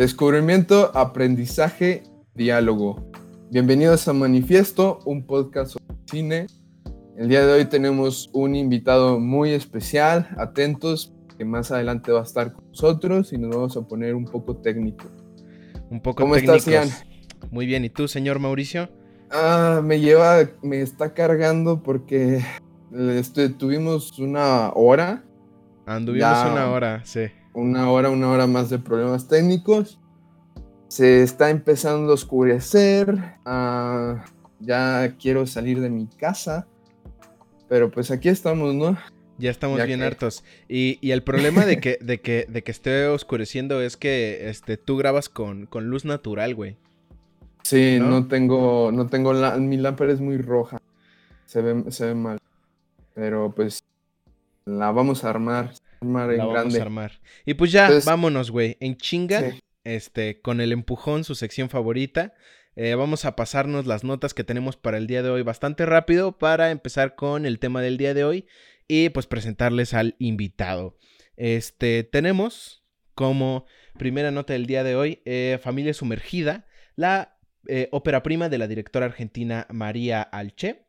Descubrimiento, aprendizaje, diálogo. Bienvenidos a Manifiesto, un podcast sobre cine. El día de hoy tenemos un invitado muy especial, atentos, que más adelante va a estar con nosotros y nos vamos a poner un poco técnico. Un poco ¿Cómo estás, Ian? Muy bien, ¿y tú, señor Mauricio? Ah, me lleva, me está cargando porque este, tuvimos una hora. Anduvimos una hora, sí una hora, una hora más de problemas técnicos. Se está empezando a oscurecer. Ah, ya quiero salir de mi casa. Pero pues aquí estamos, ¿no? Ya estamos bien hartos. Y, el problema de que, de, que, de que esté oscureciendo es que este, tú grabas con, con luz natural, güey. Sí, ¿no? tengo, no tengo, la, mi lámpara es muy roja. Se ve, se ve mal. Pero pues la vamos a armar vamos a armar. Y pues ya, vámonos, güey. En chinga, este, con el empujón, su sección favorita. Eh, vamos a pasarnos las notas que tenemos para el día de hoy bastante rápido para empezar con el tema del día de hoy y pues presentarles al invitado. Este, tenemos como primera nota del día de hoy eh, Familia Sumergida, la eh, ópera prima de la directora argentina María Alche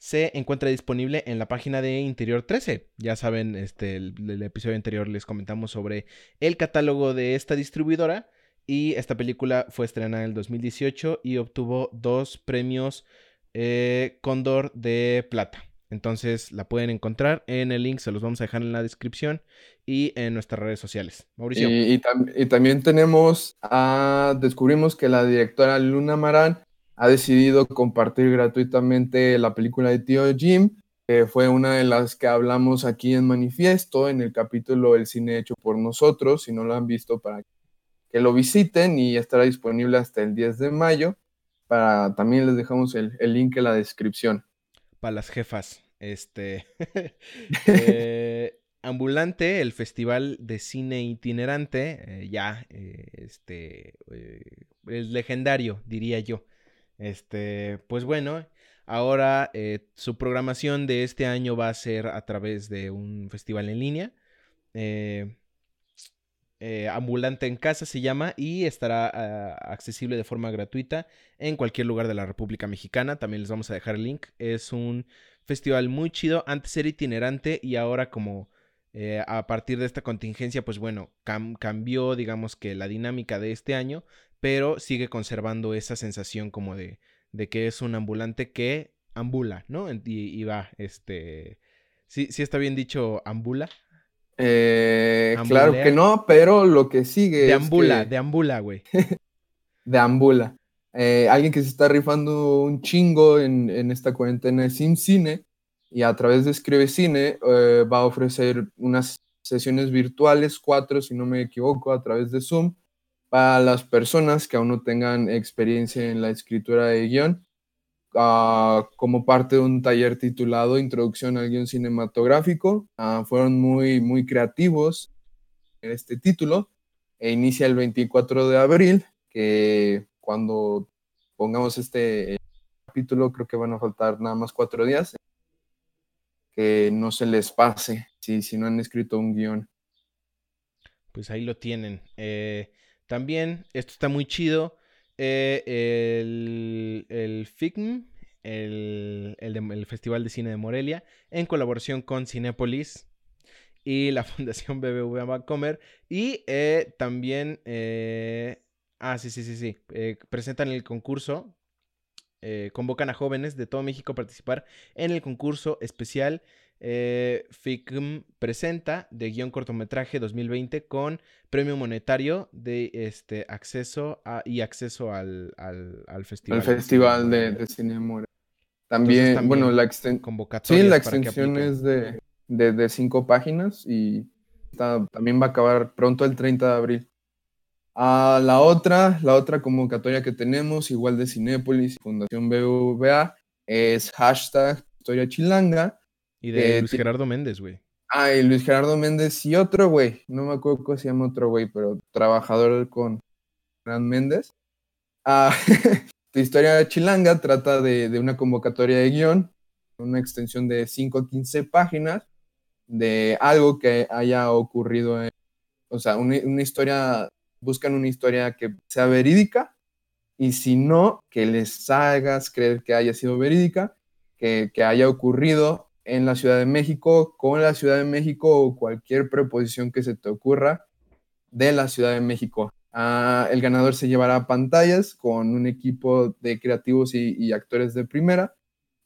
se encuentra disponible en la página de Interior 13. Ya saben, este, el, episodio anterior les comentamos sobre el catálogo de esta distribuidora. Y esta película fue estrenada en el 2018 y obtuvo dos premios eh, Cóndor de Plata. Entonces la pueden encontrar en el link, se los vamos a dejar en la descripción y en nuestras redes sociales. Mauricio. Y, y también tenemos, a, descubrimos que la directora Luna Marán ha decidido compartir gratuitamente la película de Tío Jim, que fue una de las que hablamos aquí en Manifiesto, en el capítulo El cine hecho por nosotros. Si no lo han visto, para que lo visiten y estará disponible hasta el 10 de mayo. Para, también les dejamos el, link en la descripción. Para las jefas, este... Eh, Ambulante, el festival de cine itinerante, eh, ya, eh, este, es legendario, diría yo. Este, pues bueno, ahora eh, su programación de este año va a ser a través de un festival en línea. Eh, eh, ambulante en casa se llama y estará ah, accesible de forma gratuita en cualquier lugar de la República Mexicana. También les vamos a dejar el link. Es un festival muy chido. Antes era itinerante y ahora como a partir de esta contingencia, pues bueno, cambió digamos que la dinámica de este año pero sigue conservando esa sensación como de, de que es un ambulante que ambula, ¿no? Y, va, este... ¿Sí, ¿Sí está bien dicho ambula? Eh, claro que no, pero lo que sigue de ambula, de ambula, güey. de ambula. Eh, alguien que se está rifando un chingo en, esta cuarentena es Cine y a través de Escribe Cine eh, va a ofrecer unas sesiones virtuales, cuatro si no me equivoco, a través de Zoom, para las personas que aún no tengan experiencia en la escritura de guion, ah, como parte de un taller titulado Introducción al guion cinematográfico. Ah, fueron muy, muy creativos en este título e inicia el 24 de abril, que cuando pongamos este capítulo creo que van a faltar nada más cuatro días. Que no se les pase si, si no han escrito un guion. Pues ahí lo tienen. Eh, también, esto está muy chido. Eh, el, el FICM, el, el, Festival de Cine de Morelia, en colaboración con Cinépolis y la Fundación BBVA Bancomer. Y eh, también, eh, ah, sí, sí, sí, sí, presentan el concurso, convocan a jóvenes de todo México a participar en el concurso especial eh, FICM presenta de guion cortometraje 2020 con premio monetario de este acceso a, y acceso al, al, festival. Al festival de, cine More. También, bueno, la, sí, la extensión es de, de, cinco páginas y también va a acabar pronto el 30 de abril. a la otra, la otra convocatoria que tenemos, igual de Cinépolis y Fundación BVA, es hashtag Historia Chilanga y de Luis Gerardo Méndez, güey. Ah, y Luis Gerardo Méndez y otro güey. No me acuerdo cómo se llama otro güey, pero trabajador con Gran Méndez. Ah, tu historia chilanga trata de, una convocatoria de guion, una extensión de 5 a 15 páginas, de algo que haya ocurrido, o sea, una, historia buscan una historia que sea verídica y si no, que les hagas creer que haya sido verídica, que, que haya ocurrido en la Ciudad de México, con la Ciudad de México o cualquier preposición que se te ocurra de la Ciudad de México. Ah, el ganador se llevará pantallas con un equipo de creativos y, actores de primera.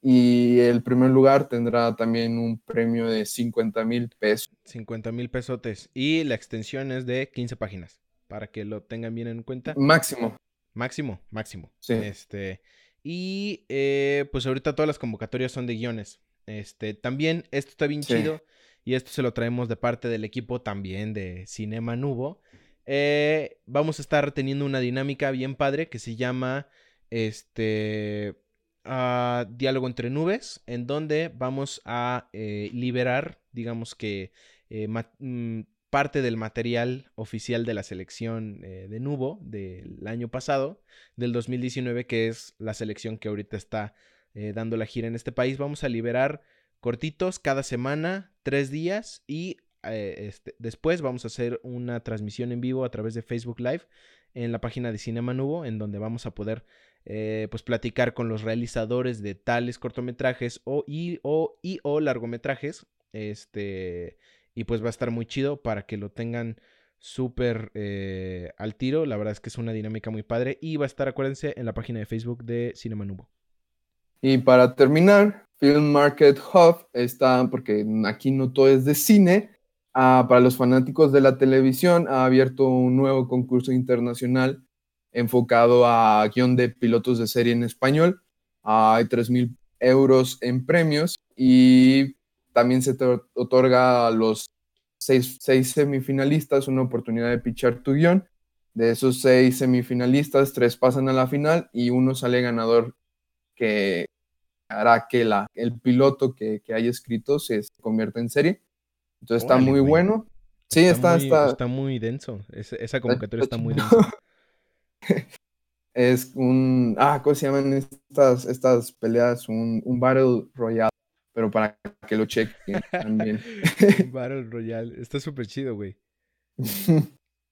Y el primer lugar tendrá también un premio de 50 mil pesos. 50 mil pesotes. Y la extensión es de 15 páginas, para que lo tengan bien en cuenta. Máximo. Máximo, máximo. Sí. Este, y eh, pues ahorita todas las convocatorias son de guiones. Este, también esto está bien chido. Y esto se lo traemos de parte del equipo también de Cinema Nubo. Eh, vamos a estar teniendo una dinámica bien padre que se llama este ah, diálogo entre nubes, en donde vamos a eh, liberar, digamos que eh, mm, parte del material oficial de la selección de Nubo del año pasado, del 2019, que es la selección que ahorita está dando la gira en este país. Vamos a liberar cortitos cada semana, tres días y eh, este, después vamos a hacer una transmisión en vivo a través de Facebook Live en la página de Cinema Nubo, en donde vamos a poder eh, pues platicar con los realizadores de tales cortometrajes o y o, y, o largometrajes. Este, y pues va a estar muy chido para que lo tengan súper eh, al tiro. La verdad es que es una dinámica muy padre. Y va a estar, acuérdense, en la página de Facebook de Cinema Nubo. Y para terminar, Film Market Hub está, porque aquí no todo es de cine, Ah, para los fanáticos de la televisión, ha abierto un nuevo concurso internacional enfocado a guion de pilotos de serie en español. Ah, hay 3.000 euros en premios y también se otorga a los seis, seis, semifinalistas una oportunidad de pichar tu guion. De esos seis semifinalistas, tres pasan a la final y uno sale ganador que hará que la, el piloto que, que haya escrito se convierta en serie. Entonces está muy bueno. Sí, está, está, está, muy denso. esa convocatoria está, muy densa. es un. Ah, ¿cómo se llaman estas, estas peleas? Un, un Battle Royale. Pero para que lo chequen también. Battle Royale. Está súper chido, güey.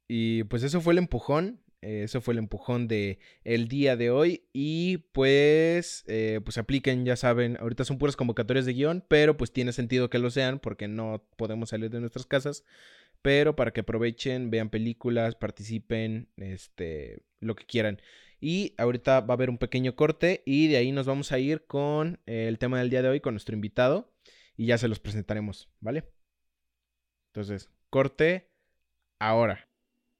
y pues eso fue el empujón. Eh, eso fue el empujón de el día de hoy. Y pues, eh, pues apliquen, ya saben, ahorita son puras convocatorias de guion, pero pues tiene sentido que lo sean porque no podemos salir de nuestras casas. Pero para que aprovechen, vean películas, participen, este, lo que quieran. Y ahorita va a haber un pequeño corte y de ahí nos vamos a ir con el tema del día de hoy, con nuestro invitado. Y ya se los presentaremos, ¿vale? Entonces, corte ahora.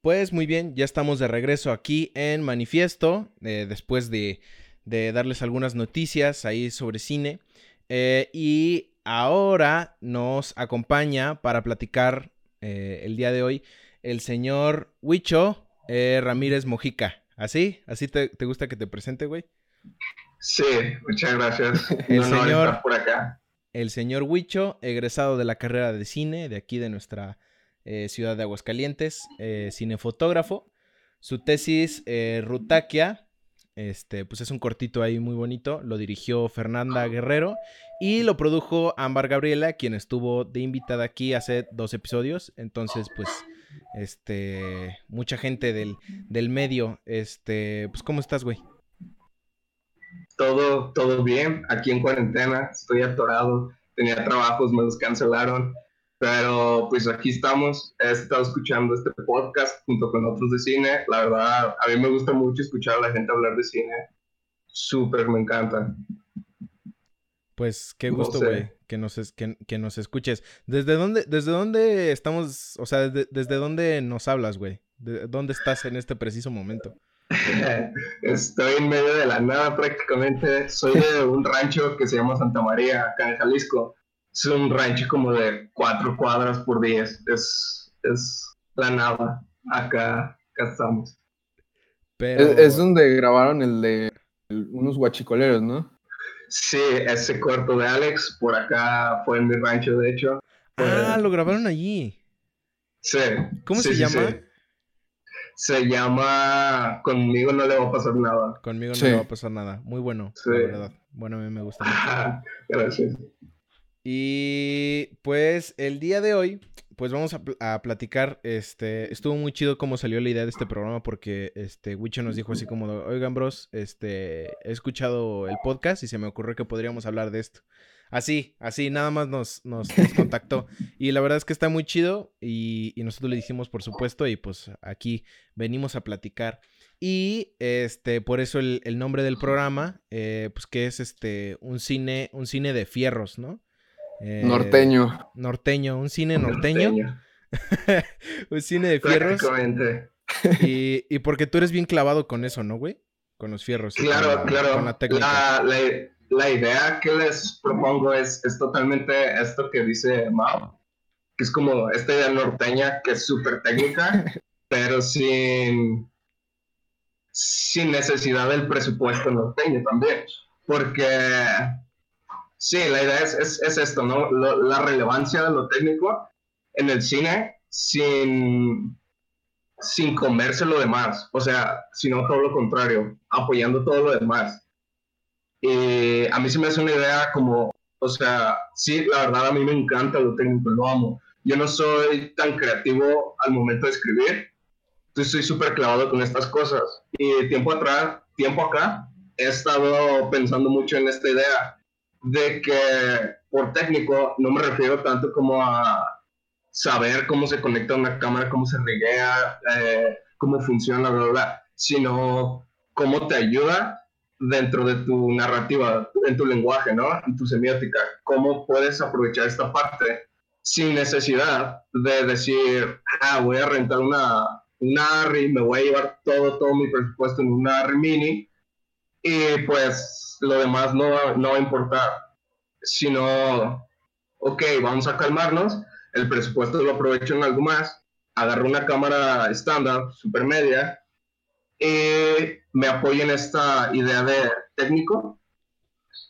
Pues muy bien, ya estamos de regreso aquí en Manifiesto, eh, después de, darles algunas noticias ahí sobre cine. Eh, y ahora nos acompaña para platicar eh, el día de hoy el señor Huicho Ramírez Mojica. ¿Así? ¿Así te, gusta que te presente, güey? Sí, muchas gracias. El señor por acá. El señor Huicho, egresado de la carrera de cine de aquí de nuestra eh, ciudad de Aguascalientes, eh, cinefotógrafo. Su tesis, eh, Rutaquia, este, pues es un cortito ahí muy bonito. Lo dirigió Fernanda Guerrero y lo produjo Ámbar Gabriela, quien estuvo de invitada aquí hace dos episodios. Entonces, pues, este, mucha gente del, del medio. Este, pues, ¿cómo estás, güey? Todo, todo bien. Aquí en cuarentena, estoy atorado. Tenía trabajos, me los cancelaron. Pero pues aquí estamos, he estado escuchando este podcast junto con otros de cine. La verdad, a mí me gusta mucho escuchar a la gente hablar de cine. Súper, me encanta. Pues qué gusto, güey, que, nos, que, nos escuches. ¿Desde dónde, ¿Desde dónde estamos, o sea, desde, dónde nos hablas, güey? ¿Dónde estás en este preciso momento? Estoy en medio de la nada prácticamente. Soy de un rancho que se llama Santa María, acá en Jalisco es un rancho como de cuatro cuadras por diez. Es, es la nada. Acá, acá estamos. Es, donde grabaron el de unos guachicoleros, ¿no? Sí, ese cuarto de Alex, por acá fue en mi rancho, de hecho. Ah, lo grabaron allí. Sí. ¿Cómo se llama? Se llama Conmigo no le va a pasar nada. Conmigo no le va a pasar nada. Muy bueno, la verdad. Bueno, a mí me gusta Gracias. Y pues el día de hoy pues vamos a, platicar. Este, estuvo muy chido cómo salió la idea de este programa porque este Wicho nos dijo así como, oigan, bros, este, he escuchado el podcast y se me ocurrió que podríamos hablar de esto. Así, así, nada más nos, nos, contactó. Y la verdad es que está muy chido y, nosotros le dijimos, por supuesto, y pues aquí venimos a platicar. Y este, por eso el, nombre del programa, eh, pues que es este, un cine, un cine de fierros, ¿no? Eh, norteño. Norteño, un cine norteño. un cine de fierros. Y, y porque tú eres bien clavado con eso, ¿no, güey? Con los fierros. Claro, claro. Con la técnica la idea que les propongo es, es totalmente esto que dice Mao, que es como esta idea norteña que es súper técnica, pero sin, sin necesidad del presupuesto norteño también. Porque, sí, la idea es, es, es esto, ¿no? la relevancia de lo técnico en el cine sin, sin comerse lo demás, o sea, sino todo lo contrario, apoyando todo lo demás. Y a mí se me hace una idea como, o sea, sí, la verdad a mí me encanta lo técnico, lo amo. Yo no soy tan creativo al momento de escribir, entonces estoy súper clavado con estas cosas. Y tiempo atrás, tiempo acá, he estado pensando mucho en esta idea de que por técnico no me refiero tanto como a saber cómo se conecta una cámara, cómo se reguea, eh, cómo funciona, bla, bla, sino cómo te ayuda dentro de tu narrativa, en tu lenguaje, ¿no? En tu semiótica, cómo puedes aprovechar esta parte sin necesidad de decir, ah, voy a rentar una, una ARRI, me voy a llevar todo, todo mi presupuesto en una ARRI mini y pues lo demás no, no va a importar, sino, ok, vamos a calmarnos, el presupuesto lo aprovecho en algo más, agarro una cámara estándar, supermedia, y me apoyo en esta idea de técnico,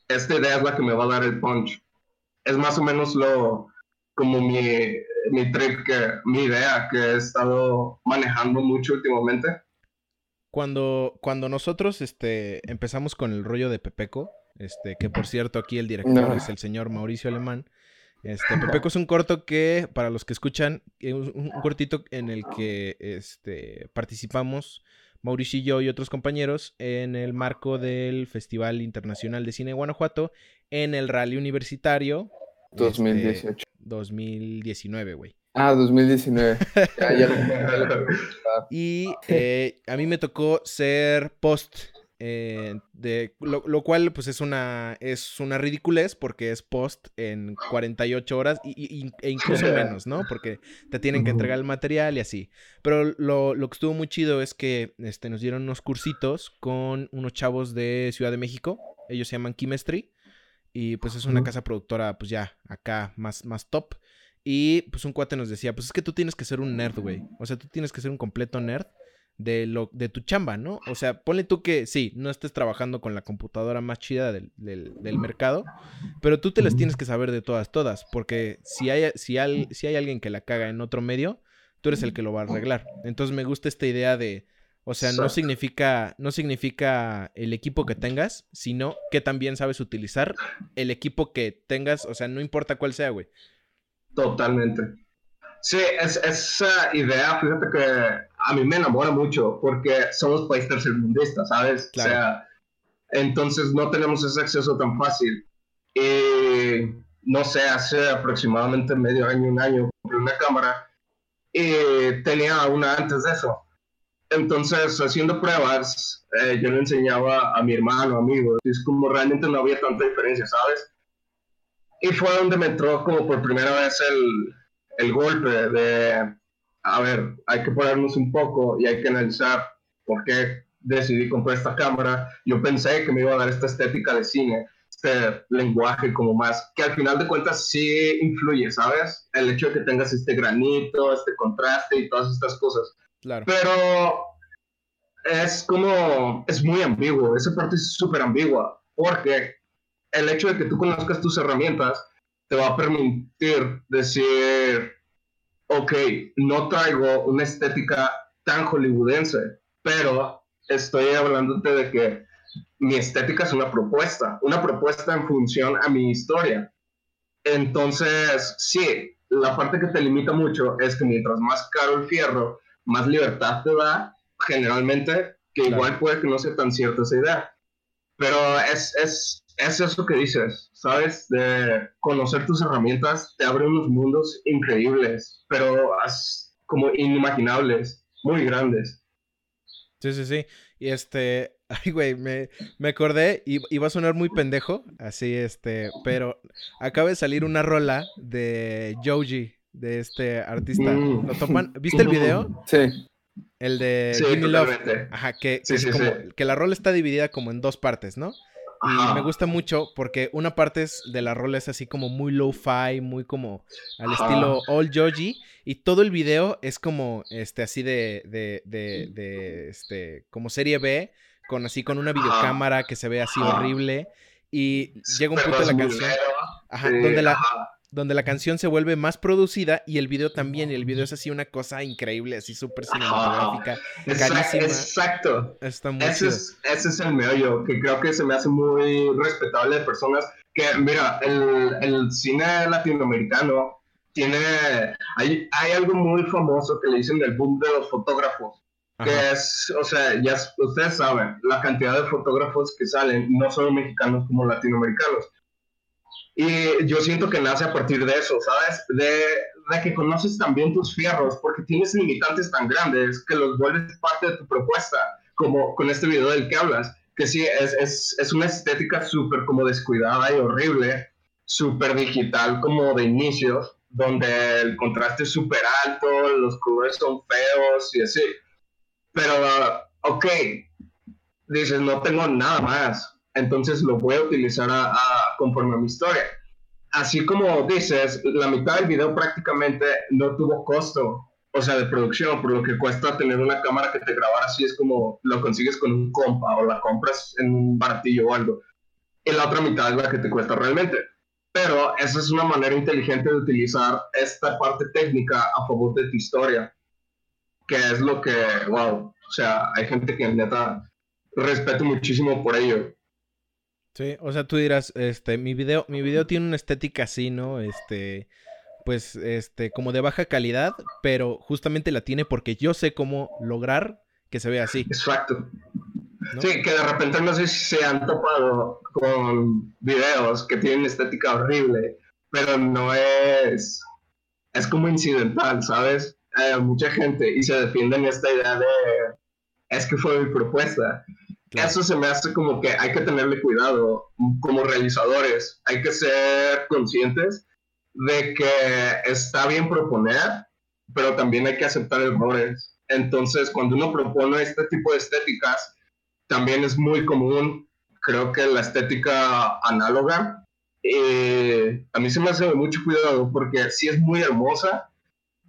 esta idea es la que me va a dar el punch. Es más o menos lo como mi, mi trick, mi idea que he estado manejando mucho últimamente. Cuando, cuando nosotros este, empezamos con el rollo de Pepeco, este, que por cierto aquí el director es el señor Mauricio Alemán, este, Pepeco es un corto que, para los que escuchan, un, un cortito en el que este, participamos Mauricio y yo y otros compañeros en el marco del Festival Internacional de Cine de Guanajuato en el Rally Universitario. 2018. 2019, güey. Ah, 2019. y eh, a mí me tocó ser post eh, de, lo, cual pues es una, es una ridiculez porque es post en 48 horas y, e incluso menos, ¿no? Porque te tienen que entregar el material y así. Pero lo, lo, que estuvo muy chido es que este, nos dieron unos cursitos con unos chavos de Ciudad de México. Ellos se llaman Chemistry. Y pues es una casa productora, pues ya, acá más, más top. Y pues un cuate nos decía, pues es que tú tienes que ser un nerd, güey. O sea, tú tienes que ser un completo nerd de, lo, de tu chamba, ¿no? O sea, ponle tú que sí, no estés trabajando con la computadora más chida del, mercado, pero tú te las tienes que saber de todas, todas, porque si hay, si, hay, si hay alguien que la caga en otro medio, tú eres el que lo va a arreglar. Entonces me gusta esta idea de, o sea, no significa, no significa el equipo que tengas, sino que también sabes utilizar el equipo que tengas, o sea, no importa cuál sea, güey. Totalmente. Sí, es, esa idea, fíjate que a mí me enamora mucho porque somos países tercermundistas, ¿sabes? O sea, entonces no tenemos ese acceso tan fácil. Y no sé, hace aproximadamente medio año, un año, compré una cámara y tenía una antes de eso. Entonces, haciendo pruebas, eh, yo le enseñaba a mi hermano, amigo, y es como realmente no había tanta diferencia, ¿sabes? Y fue donde me entró como por primera vez el, el golpe de, a ver, hay que ponernos un poco y hay que analizar por qué decidí comprar esta cámara. Yo pensé que me iba a dar esta estética de cine, este lenguaje como más, que al final de cuentas sí influye, ¿sabes? El hecho de que tengas este granito, este contraste y todas estas cosas. Claro. Pero es como, es muy ambiguo, esa parte es súper ambigua, porque el hecho de que tú conozcas tus herramientas te va a permitir decir, ok, no traigo una estética tan hollywoodense, pero estoy hablándote de que mi estética es una propuesta, una propuesta en función a mi historia. Entonces, sí, la parte que te limita mucho es que mientras más caro el fierro, más libertad te da, generalmente, que igual puede que no sea tan cierta esa idea. Pero es, es, es eso que dices, ¿sabes? De conocer tus herramientas te abre unos mundos increíbles, pero como inimaginables, muy grandes. Sí, sí, sí. Y este, ay, güey, me, me acordé, y iba a sonar muy pendejo, así, este, pero acaba de salir una rola de Joji, de este artista. Mm. ¿Lo toman? ¿Viste el video? Sí. El de Sí, Gimme Love. Ajá, que, Sí, es sí, como- sí. que la rola está dividida como en dos partes, ¿no? Y Ajá. me gusta mucho porque una parte es de la rola es así como muy low-fi, muy como al Ajá. estilo All Joji. Y todo el video es como este así de, de, de, de, este, como serie B, con así con una videocámara que se ve así horrible. Y llega un punto de la canción. Ajá, sí, donde la, ajá. Donde la canción se vuelve más producida y el video también. Y el video es así una cosa increíble, así súper cinematográfica. Carísima. Exacto. Está muy Ese es, ese es el meollo, que creo que se me hace muy respetable de personas que, mira, el, el cine latinoamericano tiene, hay, hay algo muy famoso que le dicen el boom de los fotógrafos, Ajá. que es, o sea, ya ustedes saben, la cantidad de fotógrafos que salen no son mexicanos como latinoamericanos. Y yo siento que nace a partir de eso, ¿sabes? De, de que conoces también tus fierros, porque tienes limitantes tan grandes que los vuelves parte de tu propuesta, como con este video del que hablas, que sí, es, es, es una estética súper como descuidada y horrible, súper digital como de inicios, donde el contraste es súper alto, los colores son feos y así. Pero, ok, dices, no tengo nada más, entonces lo voy a utilizar a, a- conforme a mi historia. Así como dices, la mitad del video prácticamente no tuvo costo, o sea, de producción, por lo que cuesta tener una cámara que te grabara así, es como lo consigues con un compa o la compras en un baratillo o algo. Y la otra mitad es la que te cuesta realmente. Pero esa es una manera inteligente de utilizar esta parte técnica a favor de tu historia, que es lo que, wow, o sea, hay gente que neta respeto muchísimo por ello. Sí, o sea, tú dirás, este, mi video, mi video tiene una estética así, ¿no? Este, pues, este, como de baja calidad, pero justamente la tiene porque yo sé cómo lograr que se vea así. Exacto. ¿no? Sí, que de repente no sé si se han topado con videos que tienen estética horrible, pero no es, es como incidental, ¿sabes? Hay mucha gente y se defienden esta idea de, es que fue mi propuesta. Claro. Eso se me hace como que hay que tenerle cuidado como realizadores, hay que ser conscientes de que está bien proponer, pero también hay que aceptar errores. Entonces, cuando uno propone este tipo de estéticas, también es muy común, creo que la estética análoga, eh, a mí se me hace mucho cuidado porque sí es muy hermosa,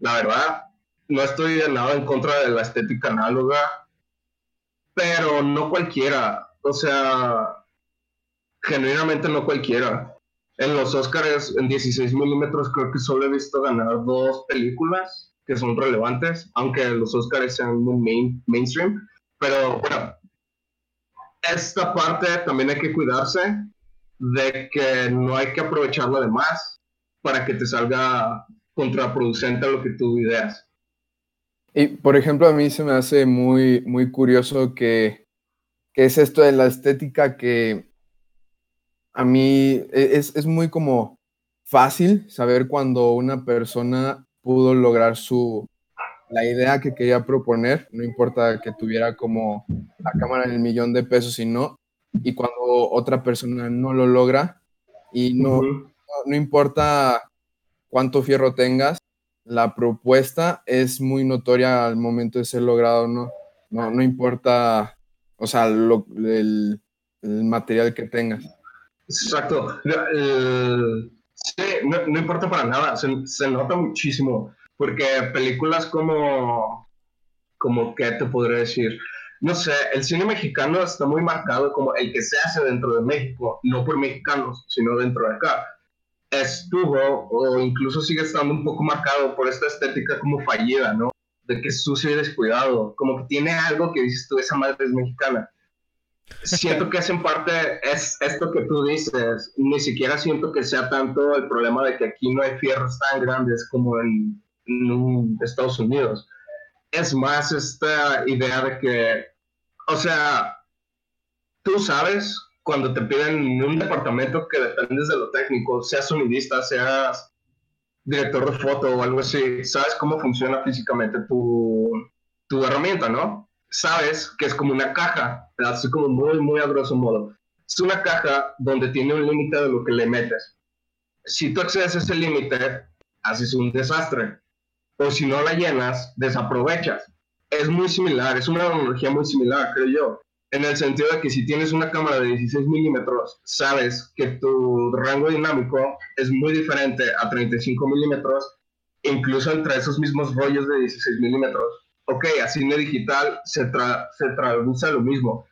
la verdad, no estoy de nada en contra de la estética análoga, pero no cualquiera, o sea, genuinamente no cualquiera. En los Oscars en 16 milímetros creo que solo he visto ganar dos películas que son relevantes, aunque los Oscars sean muy main- mainstream. Pero bueno, esta parte también hay que cuidarse de que no hay que aprovecharlo de más para que te salga contraproducente a lo que tú ideas. Y por ejemplo, a mí se me hace muy, muy curioso que, que es esto de la estética que a mí e- es, es muy como fácil saber cuando una persona pudo lograr su, la idea que quería proponer, no importa que tuviera como la cámara en el millón de pesos y no, y cuando otra persona no lo logra y no, no importa cuánto fierro tengas, la propuesta es muy notoria al momento de ser logrado, ¿no? No, no importa, o sea, lo- el, material que tengas. Exacto. No, importa para nada, se, nota muchísimo, porque películas como, como, ¿qué te podré decir? No sé, el cine mexicano está muy marcado como el que se hace dentro de México, no por mexicanos, sino dentro de acá. Estuvo, o incluso sigue estando un poco marcado por esta estética como fallida, ¿no? De que es sucio y descuidado, como que tiene algo que dices tú, esa madre es mexicana. siento que es en parte es esto que tú dices. Ni siquiera siento que sea tanto el problema de que aquí no hay fierros tan grandes como en, en Estados Unidos. Es más esta idea de que, o sea, tú sabes cuando te piden un departamento que dependes de lo técnico, seas sonidista, seas director de foto o algo así, sabes cómo funciona físicamente tu, tu herramienta, ¿no? Sabes que es como una caja, así como muy, muy a grosso modo. Es una caja donde tiene un límite de lo que le metes. Si tú accedes a ese límite, haces un desastre. O si no la llenas, desaprovechas. Es muy similar, es una analogía muy similar, creo yo en el sentido de que si tienes una cámara de 16 milímetros, sabes que tu rango dinámico es muy diferente a 35 milímetros, incluso entre esos mismos rollos de 16 milímetros. Ok, a cine digital se, se traduce lo mismo.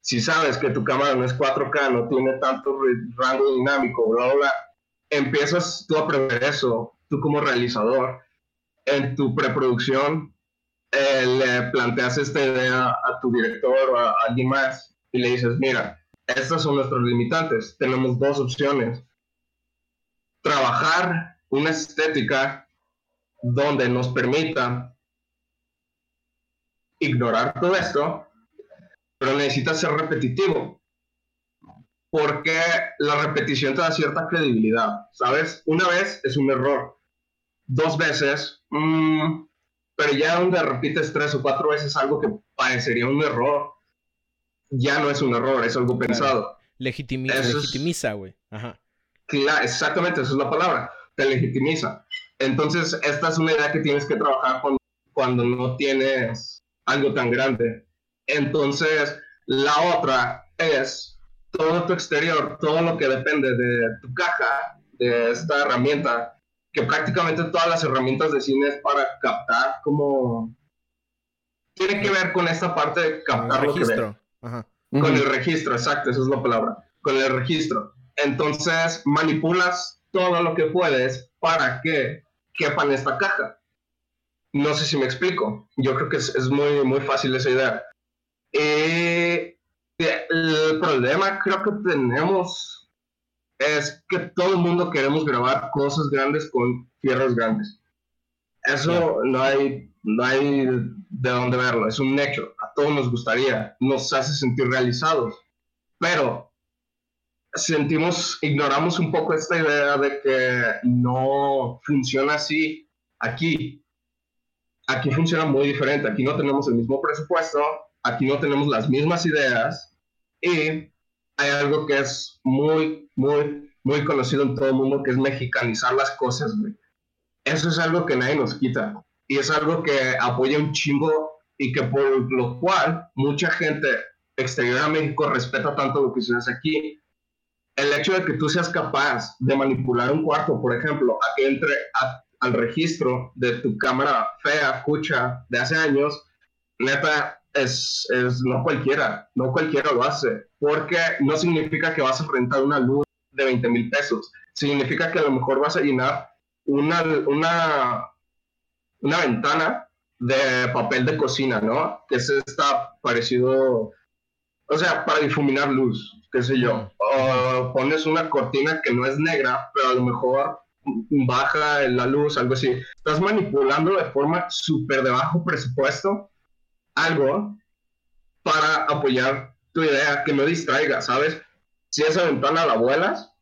Si sabes que tu cámara no es 4K, no tiene tanto rango dinámico, bla, bla, bla, empiezas tú a prever eso, tú como realizador, en tu preproducción eh, le planteas esta idea a tu director o a alguien más y le dices, mira, estas son nuestros limitantes, tenemos dos opciones. Trabajar una estética donde nos permita ignorar todo esto, pero necesita ser repetitivo, porque la repetición te da cierta credibilidad, ¿sabes? Una vez es un error, dos veces, mmm, pero ya donde repites tres o cuatro veces algo que parecería un error, ya no es un error, es algo pensado. legitimiza, güey. Ajá. Claro, exactamente, esa es la palabra, te legitimiza. Entonces, esta es una idea que tienes que trabajar cuando, cuando no tienes algo tan grande. Entonces, la otra es todo tu exterior, todo lo que depende de tu caja, de esta herramienta, que prácticamente todas las herramientas de cine es para captar como... Tiene que ver con esta parte de captar el registro. Con el registro, exacto, esa es la palabra. Con el registro. Entonces manipulas todo lo que puedes para que quepa en esta caja. No sé si me explico. Yo creo que es, es muy, muy fácil esa idea. Eh, el problema creo que tenemos es que todo el mundo queremos grabar cosas grandes con fierros grandes. Eso no hay, no hay de dónde verlo, es un hecho. A todos nos gustaría, nos hace sentir realizados. Pero sentimos, ignoramos un poco esta idea de que no funciona así aquí. Aquí funciona muy diferente, aquí no tenemos el mismo presupuesto, aquí no tenemos las mismas ideas y hay algo que es muy, muy, muy conocido en todo el mundo, que es mexicanizar las cosas, Eso es algo que nadie nos quita. Y es algo que apoya un chingo y que por lo cual mucha gente exterior a México respeta tanto lo que se hace aquí. El hecho de que tú seas capaz de manipular un cuarto, por ejemplo, a que entre al registro de tu cámara fea, cucha, de hace años, neta, es, es, no cualquiera, no cualquiera lo hace, porque no significa que vas a rentar una luz de 20 mil pesos, significa que a lo mejor vas a llenar una, una, una ventana de papel de cocina, ¿no? Que se está parecido, o sea, para difuminar luz, qué sé yo, o pones una cortina que no es negra, pero a lo mejor baja la luz, algo así. Estás manipulando de forma súper de bajo presupuesto algo para apoyar tu idea, que no distraiga, ¿sabes? Si esa ventana la vuelas,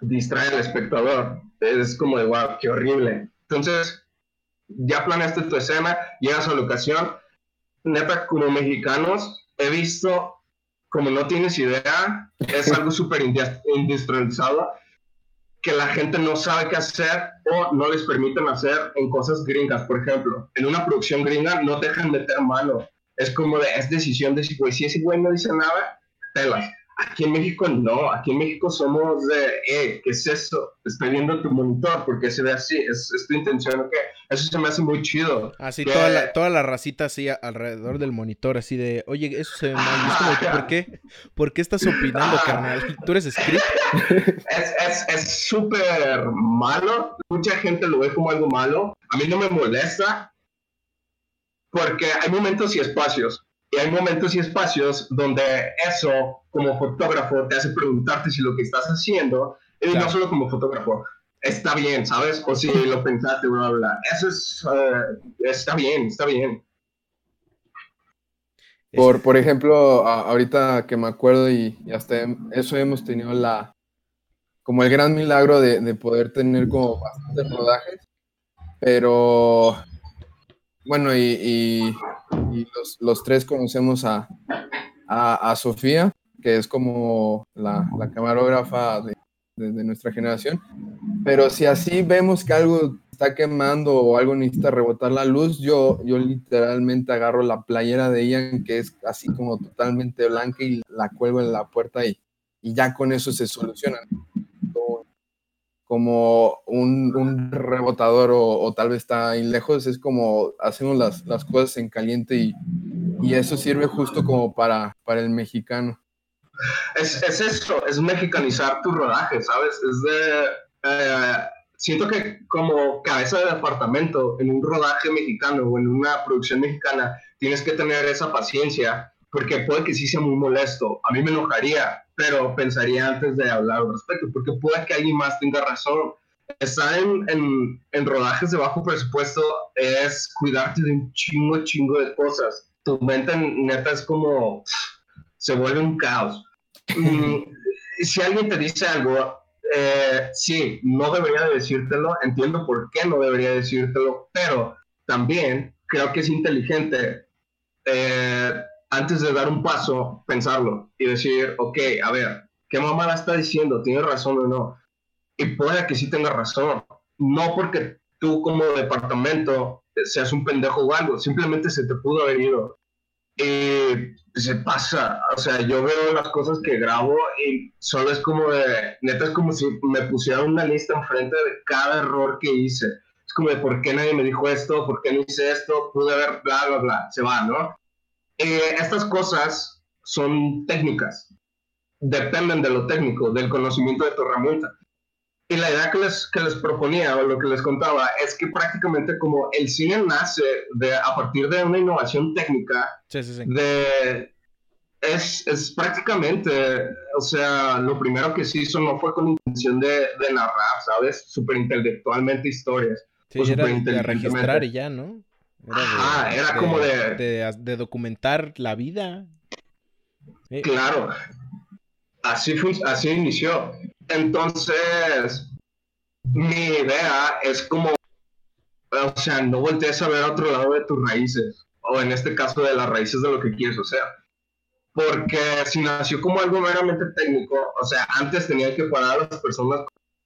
distrae al espectador. Es como de, wow, qué horrible. Entonces, ya planeaste tu escena, llegas a la ocasión. Neta, como mexicanos, he visto, como no tienes idea, es algo súper industrializado que la gente no sabe qué hacer o no les permiten hacer en cosas gringas. Por ejemplo, en una producción gringa no dejan meter mano. Es como de, es decisión de si, güey, si ese güey no dice nada, pelas. Aquí en México no, aquí en México somos de, eh, ¿qué es eso? Estoy viendo tu monitor porque se ve así, es, tu intención, ¿ok? Eso se me hace muy chido. Así, toda, la, toda la racita así alrededor del monitor, así de, oye, eso se ve mal. ¿por qué? ¿Por qué estás opinando, carnal? ¿Tú eres script? Es súper es, malo, mucha gente lo ve como algo malo. A mí no me molesta porque hay momentos y espacios Y hay momentos y espacios donde eso, como fotógrafo, te hace preguntarte si lo que estás haciendo, y no solo como fotógrafo, está bien, ¿sabes? O si lo pensaste, bla, bla. Eso es, eh, está bien, está bien. Por, por ejemplo, ahorita que me acuerdo y, hasta eso hemos tenido la, como el gran milagro de, de poder tener como bastantes rodajes, pero bueno, y, los, tres conocemos a, a, Sofía, que es como la, camarógrafa de, nuestra generación. Pero si así vemos que algo está quemando o algo necesita rebotar la luz, yo, yo literalmente agarro la playera de Ian, que es así como totalmente blanca, y la cuelgo en la puerta y, y ya con eso se soluciona como un, rebotador o, tal vez está ahí lejos, es como hacemos las, las cosas en caliente y, y, eso sirve justo como para, para el mexicano. Es, es eso, es mexicanizar tu rodaje, ¿sabes? Es de... Eh, siento que como cabeza de departamento en un rodaje mexicano o en una producción mexicana, tienes que tener esa paciencia, porque puede que sí sea muy molesto. A mí me enojaría pero pensaría antes de hablar al respecto, porque puede que alguien más tenga razón. Estar en, en, en, rodajes de bajo presupuesto es cuidarte de un chingo, chingo de cosas. Tu mente neta es como, se vuelve un caos. Mm, si alguien te dice algo, eh, sí, no debería decírtelo, entiendo por qué no debería decírtelo, pero también creo que es inteligente eh, antes de dar un paso, pensarlo y decir, ok, a ver, ¿qué mamada está diciendo? ¿Tiene razón o no? Y puede que sí tenga razón. No porque tú como departamento seas un pendejo o algo, simplemente se te pudo haber ido. Y se pasa, o sea, yo veo las cosas que grabo y solo es como de, neta es como si me pusieran una lista enfrente de cada error que hice. Es como de por qué nadie me dijo esto, por qué no hice esto, pude haber, bla, bla, bla, se va, ¿no? Eh, estas cosas son técnicas, dependen de lo técnico, del conocimiento de tu herramienta. Y la idea que les, que les proponía o lo que les contaba es que prácticamente como el cine nace de, a partir de una innovación técnica, de, es, es, prácticamente, o sea, lo primero que se hizo no fue con intención de, de narrar, ¿sabes? Súper intelectualmente historias. Sí, era de registrar y ya, ¿no? Era, era como de... de... documentar la vida. Claro. Así, fue, así inició. Entonces, mi idea es como, o sea, no voltees a ver a otro lado de tus raíces, o en este caso de las raíces de lo que quieres, o sea, porque si nació como algo meramente técnico, o sea, antes tenía que parar a las personas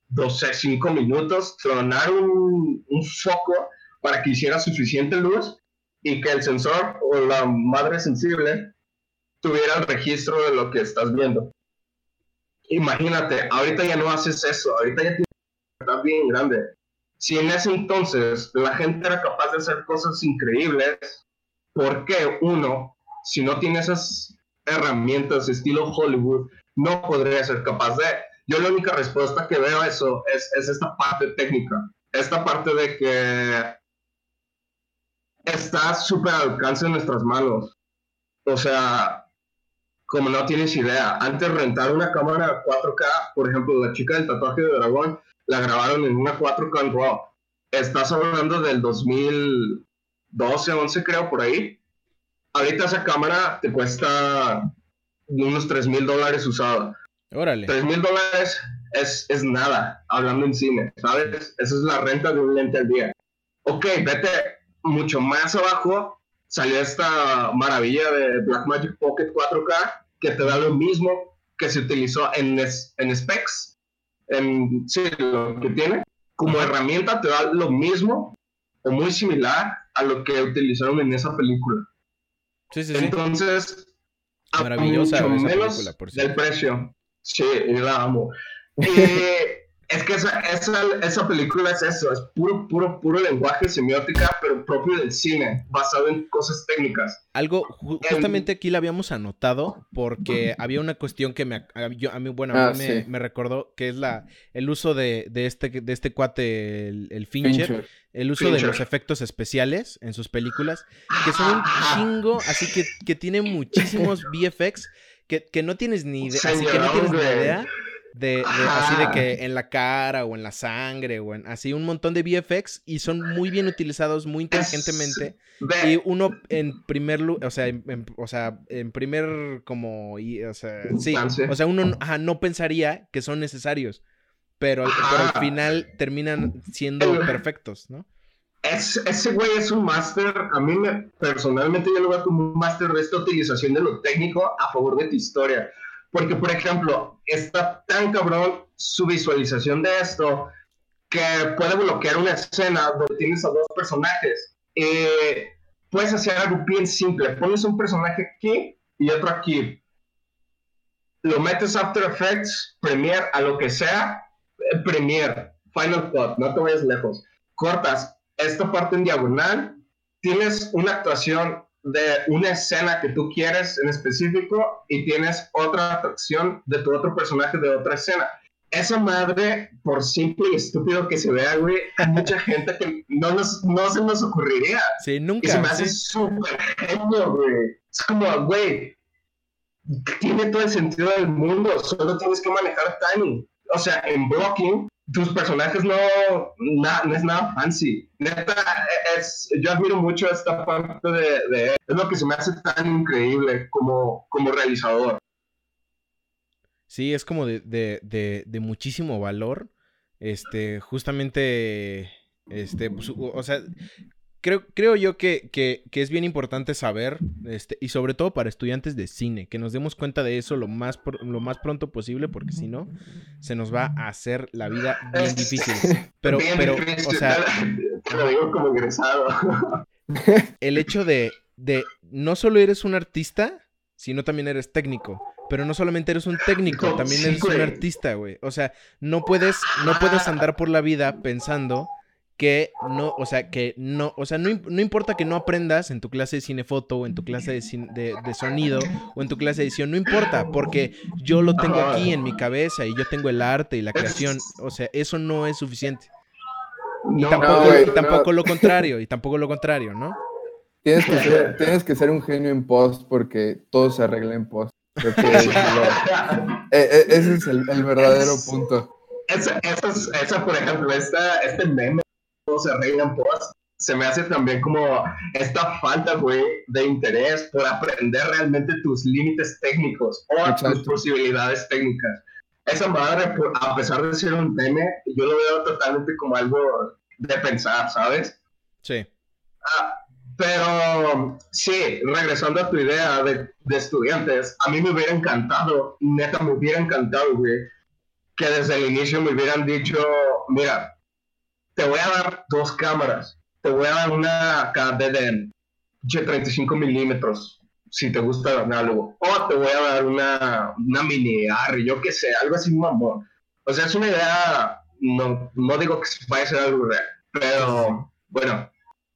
12, 5 minutos, tronar un, un foco para que hiciera suficiente luz y que el sensor o la madre sensible tuviera el registro de lo que estás viendo. Imagínate, ahorita ya no haces eso, ahorita ya tienes una bien grande. Si en ese entonces la gente era capaz de hacer cosas increíbles, ¿por qué uno, si no tiene esas herramientas estilo Hollywood, no podría ser capaz de? Yo la única respuesta que veo a eso es, es esta parte técnica, esta parte de que está súper al alcance de nuestras manos. O sea, como no tienes idea, antes rentar una cámara 4K, por ejemplo, la chica del tatuaje de dragón, la grabaron en una 4K en RAW. Estás hablando del 2012, 11 creo, por ahí. Ahorita esa cámara te cuesta unos 3 mil dólares usada. Órale. 3 mil dólares es, es nada, hablando en cine, ¿sabes? Esa es la renta de un lente al día. Ok, vete mucho más abajo salió esta maravilla de Blackmagic Pocket 4K que te da lo mismo que se utilizó en, en specs, en sí, lo que tiene. Como herramienta te da lo mismo o muy similar a lo que utilizaron en esa película. Sí, sí, Entonces, maravillosa mucho menos película, por del precio. Sí, la amo. Y Es que esa, esa, esa, película es eso, es puro, puro, puro lenguaje semiótica, pero propio del cine, basado en cosas técnicas. Algo, justamente aquí la habíamos anotado, porque había una cuestión que me, a mí, bueno, a mí ah, me, recordó, que es la, el uso de, de este, de este cuate, el, Fincher, el uso de los efectos especiales en sus películas, que son un chingo, así que, que tiene muchísimos VFX que, que no tienes ni idea, así que no tienes ni idea de, así de que en la cara o en la sangre o en así un montón de VFX y son muy bien utilizados muy inteligentemente. Y uno en primer o sea en, o sea en primer como o sea sí o sea uno no pensaría que son necesarios pero, al final terminan siendo perfectos no ese güey es un máster, a mí me, personalmente yo lo veo como un máster de esta utilización de lo técnico a favor de tu historia. Porque, por ejemplo, está tan cabrón su visualización de esto que puede bloquear una escena donde tienes a dos personajes. Eh, puedes hacer algo bien simple. Pones un personaje aquí y otro aquí. Lo metes After Effects, Premiere, a lo que sea. Eh, Premiere, Final Cut, no te vayas lejos. Cortas esta parte en diagonal. Tienes una actuación de una escena que tú quieres en específico y tienes otra atracción de tu otro personaje de otra escena. Esa madre, por simple y estúpido que se vea, güey, hay mucha gente que no, nos, no se nos ocurriría. Sí, nunca. Y se me hace súper genio, güey. Es como, güey, tiene todo el sentido del mundo, solo tienes que manejar timing. O sea, en blocking tus personajes no, no es nada fancy. Neta, es, yo admiro mucho esta parte de, de, Es lo que se me hace tan increíble como, como realizador. Sí, es como de, de, de muchísimo valor. Este, justamente, este, pues, o sea, creo, creo yo que, que, que, es bien importante saber, este, y sobre todo para estudiantes de cine, que nos demos cuenta de eso lo más, lo más pronto posible, porque si no, se nos va a hacer la vida bien difícil. Pero, pero, o sea... Te lo digo como egresado. El hecho de, de, no solo eres un artista, sino también eres técnico. Pero no solamente eres un técnico, también eres un artista, güey. O sea, no puedes, no puedes andar por la vida pensando que no, o sea, que no, o sea, no, importa que no aprendas en tu clase de cinefoto o en tu clase de, de, sonido o en tu clase de edición, no importa, porque yo lo tengo aquí en mi cabeza y yo tengo el arte y la creación, o sea, eso no es suficiente. Y tampoco, tampoco lo contrario, y tampoco lo contrario, ¿no? Tienes que, ser, tienes que ser un genio en post porque todo se arregla en post. Eh, eh, ese es el, verdadero punto. Esa, esa, por ejemplo, esta, este meme se arreglan post, se me hace también como esta falta, güey, de interés por aprender realmente tus límites técnicos o tus posibilidades técnicas. Esa madre, a pesar de ser un meme, yo lo veo totalmente como algo de pensar, ¿sabes? Sí. Ah, pero sí, regresando a tu idea de, de, estudiantes, a mí me hubiera encantado, neta, me hubiera encantado, güey, que desde el inicio me hubieran dicho, mira, te voy a dar dos cámaras. Te voy a dar una KD de 35 milímetros, si te gusta el análogo. O te voy a dar una, una mini R, yo qué sé, algo así, amor. O sea, es una idea, no, no digo que vaya a ser algo real, pero bueno,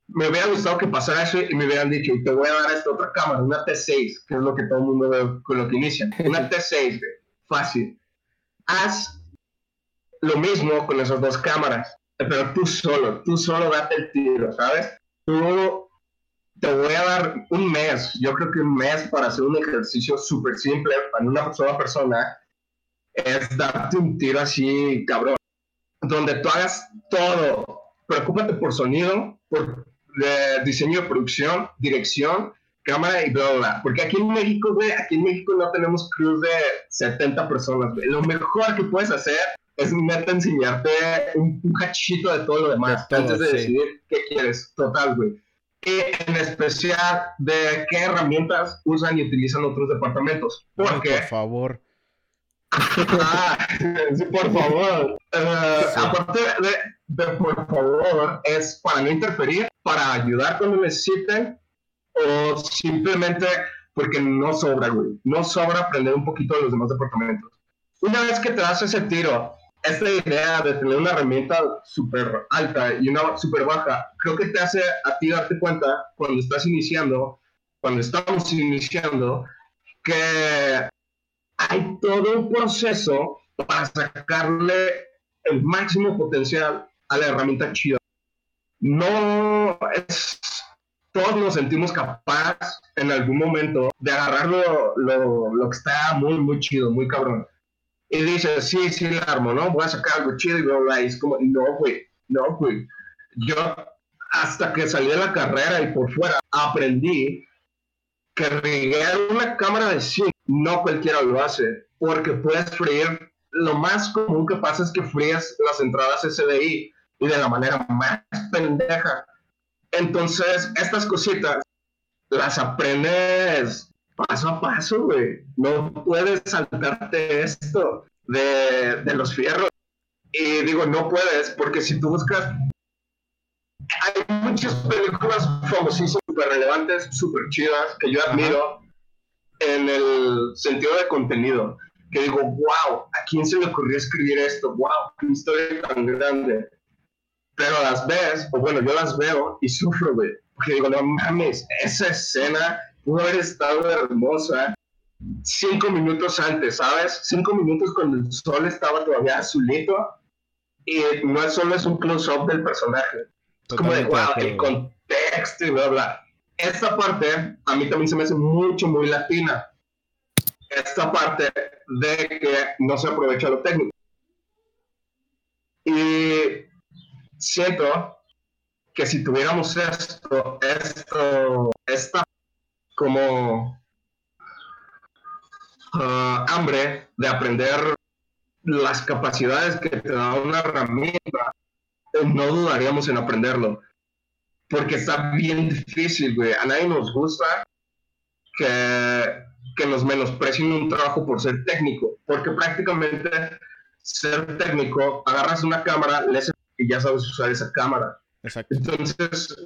me hubiera gustado que pasara eso y me hubieran dicho, te voy a dar esta otra cámara, una T6, que es lo que todo el mundo ve con lo que inicia. Una T6, fácil. Haz lo mismo con esas dos cámaras pero tú solo, tú solo date el tiro, ¿sabes? Tú te voy a dar un mes, yo creo que un mes para hacer un ejercicio súper simple para una sola persona es darte un tiro así, cabrón, donde tú hagas todo. Preocúpate por sonido, por eh, diseño de producción, dirección, cámara y bla, bla, Porque aquí en México, güey, aquí en México no tenemos crews de 70 personas, Lo mejor que puedes hacer es neta enseñarte un, un, cachito de todo lo demás antes de decidir qué quieres. Total, güey. Y en especial de qué herramientas usan y utilizan otros departamentos. Porque, por favor. sí, por favor. Uh, Aparte de, de, por favor, es para no interferir, para ayudar cuando necesiten o simplemente porque no sobra, güey. No sobra aprender un poquito de los demás departamentos. Una vez que te das ese tiro esta idea de tener una herramienta súper alta y una súper baja, creo que te hace a ti darte cuenta cuando estás iniciando, cuando estamos iniciando, que hay todo un proceso para sacarle el máximo potencial a la herramienta chida. No es, todos nos sentimos capaz en algún momento de agarrar lo, lo, que está muy, muy chido, muy cabrón. Y dices, sí, sí, la armo, ¿no? Voy a sacar algo chido y bla, bla, y es como, no, güey, no, güey. Yo, hasta que salí de la carrera y por fuera, aprendí que riguear una cámara de cine no cualquiera lo hace, porque puedes freír, lo más común que pasa es que frías las entradas SDI y de la manera más pendeja. Entonces, estas cositas las aprendes paso a paso, güey. No puedes saltarte esto de, de los fierros. Y digo, no puedes, porque si tú buscas hay muchas películas famosísimas, súper relevantes, súper chidas, que yo admiro en el sentido de contenido. Que digo, wow, ¿a quién se le ocurrió escribir esto? Wow, qué historia tan grande. Pero las ves, o bueno, yo las veo y sufro, güey. Porque digo, no mames, esa escena pudo haber estado hermosa cinco minutos antes, ¿sabes? Cinco minutos cuando el sol estaba todavía azulito y no solo es un close-up del personaje, como de, wow, el contexto y bla, bla. Esta parte a mí también se me hace mucho, muy latina. Esta parte de que no se aprovecha lo técnico. Y siento que si tuviéramos esto, esto, esta como ah, hambre de aprender las capacidades que te da una herramienta, no dudaríamos en aprenderlo. Porque está bien difícil, güey. A nadie nos gusta que, que nos menosprecien un trabajo por ser técnico. Porque prácticamente ser técnico, agarras una cámara, lees y ya sabes usar esa cámara. Exacto. Entonces,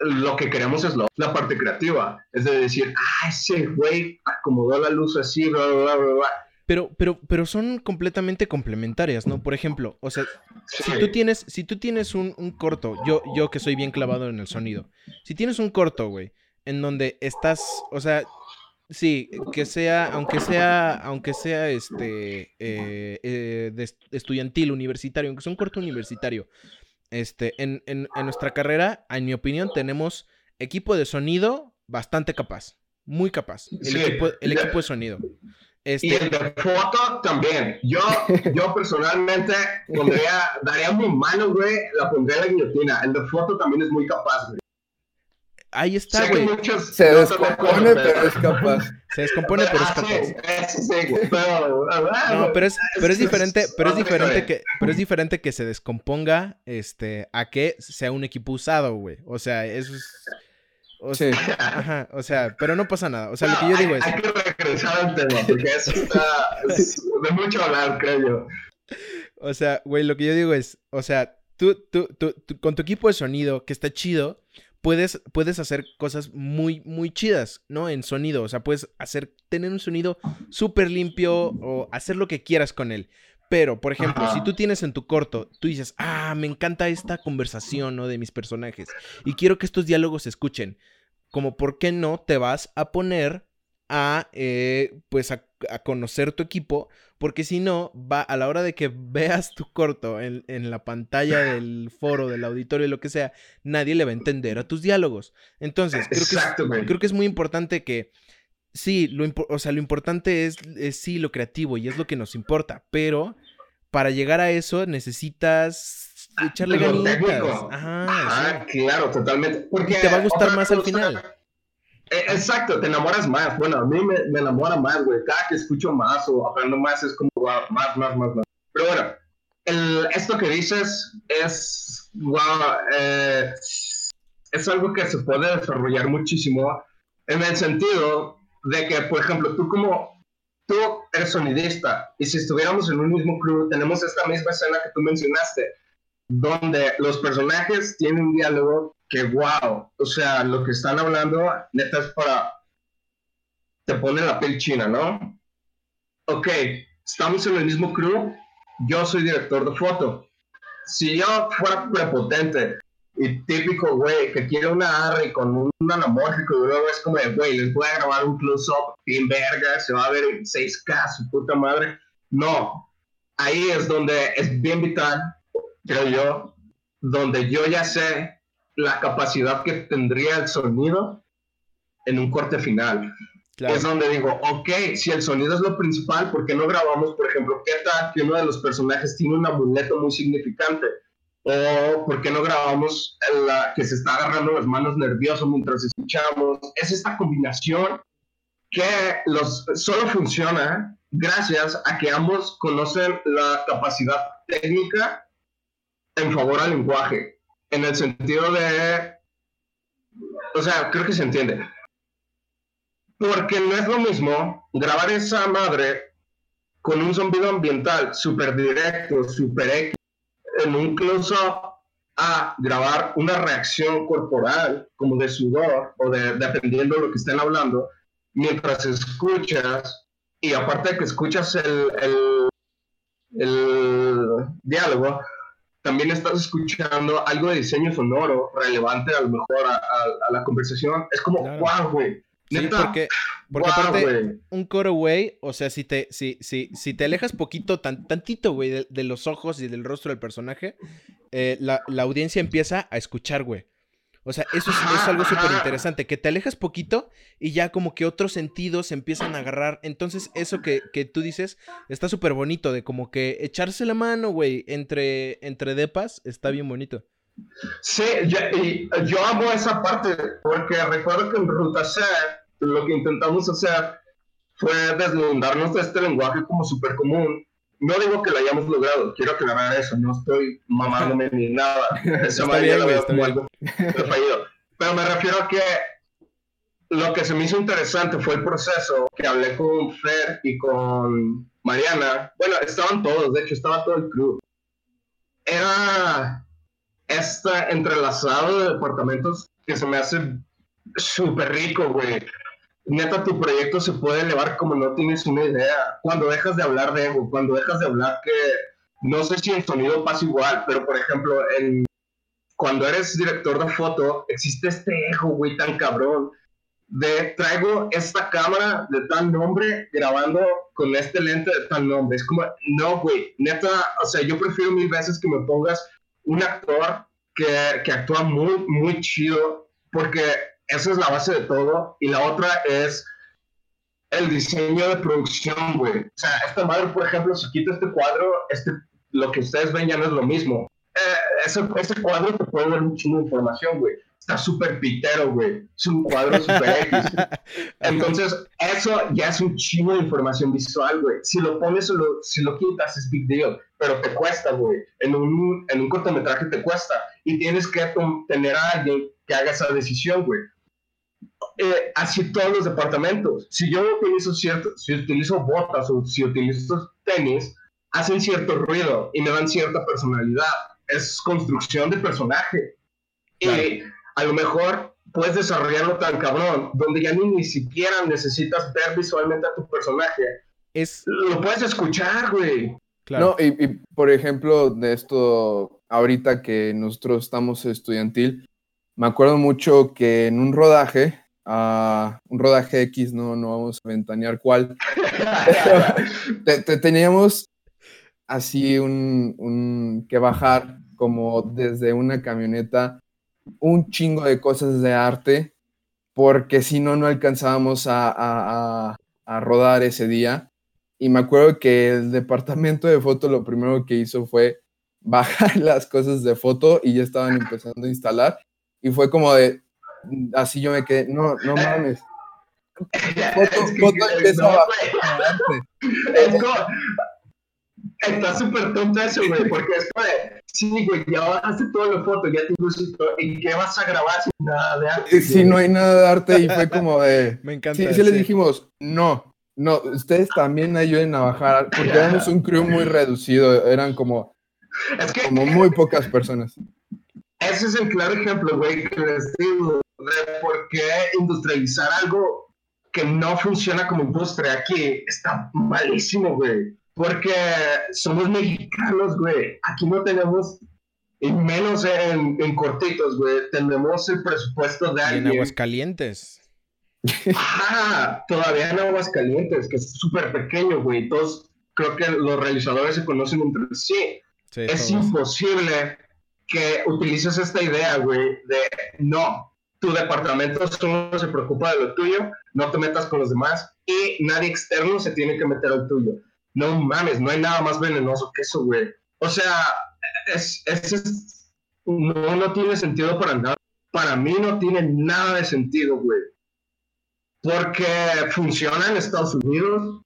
lo que queremos es la parte creativa. Es de decir, ah, ese güey acomodó la luz así, bla, bla, bla, bla. Pero, pero, pero son completamente complementarias, ¿no? Por ejemplo, o sea, si tú tienes, si tú tienes un, corto, yo, yo que soy bien clavado en el sonido, si tienes un corto, güey, en donde estás, o sea, sí, que sea, aunque sea, aunque sea este, eh, eh, estudiantil, universitario, aunque sea un corto universitario, este, en, en, en nuestra carrera, en mi opinión, tenemos equipo de sonido bastante capaz, muy capaz, el, equipo, el equipo de sonido. Este... Y el de foto también. Yo, yo personalmente pondría, daría mi mano, güey, la pondría en la guillotina. El de foto también es muy capaz, güey. Ahí está, güey. Se descompone, pero es capaz. Se descompone, pero es capaz. Sí, sí, pero, no, pero es, pero es diferente, pero es diferente que, pero es diferente que se descomponga, este, a que sea un equipo usado, güey. O sea, eso es o sea, ajá, o sea, pero no pasa nada. O sea, lo que yo digo es. Hay que regresar al tema, porque eso está de mucho hablar, creo yo. O sea, güey, lo que yo digo es, o sea, tú, tú, tú, con tu equipo de sonido, que está chido, puedes, puedes hacer cosas muy, muy chidas, ¿no? En sonido. O sea, puedes hacer, tener un sonido súper limpio o hacer lo que quieras con él. Pero, por ejemplo, si tú tienes en tu corto, tú dices, ah, me encanta esta conversación, ¿no? De mis personajes. Y quiero que estos diálogos se escuchen. Como, ¿por qué no te vas a poner a, eh, pues, a, conocer tu equipo? Porque si no, va a la hora de que veas tu corto en, la pantalla del foro, del auditorio, lo que sea, nadie le va a entender a tus diálogos. Entonces, creo, que creo que es muy importante que sí, lo, o sea, lo importante es, sí lo creativo y es lo que nos importa, pero para llegar a eso necesitas ah, echarle ganitas. Ajá, claro, totalmente. Porque te va a gustar más al final. Eh, exacto, te enamoras más. Bueno, a mí me, enamora más, güey. Cada que escucho más o aprendo más es como más, más, más, más. Pero bueno, el, esto que dices es, wow, eh, es algo que se puede desarrollar muchísimo en el sentido de que, por ejemplo, tú como tú eres sonidista y si estuviéramos en un mismo crew, tenemos esta misma escena que tú mencionaste, donde los personajes tienen un diálogo que, wow, o sea, lo que están hablando, neta es para, te pone la piel china, ¿no? Ok, estamos en el mismo crew, yo soy director de foto. Si yo fuera prepotente y típico, güey, que quiere una ARRI con un anamórfico y luego es como de, güey, les voy a grabar un close-up bien verga, se va a ver en 6K, su puta madre. No, ahí es donde es bien vital, creo yo, donde yo ya sé la capacidad que tendría el sonido en un corte final. Es donde digo, ok, si el sonido es lo principal, ¿por qué no grabamos, por ejemplo, qué tal que uno de los personajes tiene un amuleto muy significante? O por qué no grabamos la que se está agarrando las manos nervioso mientras escuchamos. Es esta combinación que los, solo funciona gracias a que ambos conocen la capacidad técnica en favor al lenguaje, en el sentido de, o sea, creo que se entiende. Porque no es lo mismo grabar esa madre con un zumbido ambiental súper directo, súper X, en un close-up, a grabar una reacción corporal, como de sudor, o de, dependiendo de lo que estén hablando, mientras escuchas, y aparte de que escuchas el, el, el diálogo, también estás escuchando algo de diseño sonoro relevante a lo mejor a, la conversación. Es como, wow, güey, Sí, porque, porque aparte, un coro, güey, o sea, si te, si, si, si te alejas poquito, tan, tantito, güey, de, los ojos y del rostro del personaje, eh, la, audiencia empieza a escuchar, güey. O sea, eso es, algo súper interesante, que te alejas poquito y ya como que otros sentidos empiezan a agarrar. Entonces, eso que, que tú dices está súper bonito, de como que echarse la mano, güey, entre, entre depas, está bien bonito. Sí, yo, y yo amo esa parte porque recuerdo que en Ruta C lo que intentamos hacer fue deslindarnos de este lenguaje como súper común. No digo que lo hayamos logrado, quiero aclarar eso, no estoy mamándome ni nada. Lo veo como algo fallido. Pero me refiero a que lo que se me hizo interesante fue el proceso que hablé con Fer y con Mariana. Bueno, estaban todos, de hecho, estaba todo el club. Era este entrelazado de departamentos que se me hace súper rico, güey. Neta, tu proyecto se puede elevar como no tienes una idea. Cuando dejas de hablar de ego, cuando dejas de hablar que no sé si el sonido pasa igual, pero por ejemplo, en, cuando eres director de foto, existe este ego, güey, tan cabrón. De traigo esta cámara de tal nombre grabando con este lente de tal nombre. Es como, no, güey, neta, o sea, yo prefiero mil veces que me pongas un actor que, que actúa muy, muy chido, porque esa es la base de todo. Y la otra es el diseño de producción, güey. O sea, esta madre, por ejemplo, si quito este cuadro, este, lo que ustedes ven ya no es lo mismo. Eh, ese, ese, cuadro te puede dar un chingo de información, güey está súper pitero, güey. Es un cuadro súper X. Entonces, eso ya es un chingo de información visual, güey. Si lo pones o lo, si lo quitas, es big deal. Pero te cuesta, güey. En un, en un cortometraje te cuesta. Y tienes que tener a alguien que haga esa decisión, güey. Eh, así todos los departamentos. Si yo utilizo cierto, si utilizo botas o si utilizo tenis, hacen cierto ruido y me dan cierta personalidad. Es construcción de personaje. Y a lo mejor puedes desarrollarlo tan cabrón, donde ya ni, ni siquiera necesitas ver visualmente a tu personaje. Es... Lo puedes escuchar, güey. Claro. No, y, por ejemplo, de esto, ahorita que nosotros estamos estudiantil, me acuerdo mucho que en un rodaje, un rodaje X, no, no vamos a ventanear cuál, te, teníamos así un, un, que bajar como desde una camioneta un chingo de cosas de arte, porque si no, no alcanzábamos a, rodar ese día. Y me acuerdo que el departamento de foto lo primero que hizo fue bajar las cosas de foto y ya estaban empezando a instalar. Y fue como de, así yo me quedé, no, no mames. Foto, foto empieza a Está súper tonto eso, güey, porque es como de, sí, güey, ya bajaste toda la foto, ya te todo, ¿y qué vas a grabar sin nada de arte? Sí, no hay nada de arte y fue como de... Me encanta. Sí, sí, les dijimos, no, no, ustedes también ayuden a bajar, porque éramos un crew muy reducido, eran como, como muy pocas personas. Ese es el claro ejemplo, güey, que les digo, de por qué industrializar algo que no funciona como industria aquí está malísimo, güey. Porque somos mexicanos, güey. Aquí no tenemos, y menos en, en cortitos, güey. Tenemos el presupuesto de alguien. en Aguascalientes. Ajá, todavía en Aguascalientes, que es súper pequeño, güey. Todos, creo que los realizadores se conocen entre sí. Sí, es todos. imposible que utilices esta idea, güey, de no, tu departamento solo se preocupa de lo tuyo, no te metas con los demás y nadie externo se tiene que meter al tuyo. No mames, no hay nada más venenoso que eso, güey. O sea, es, es- es- no, no tiene sentido para nada. Para mí no tiene nada de sentido, güey. Porque funciona en Estados Unidos,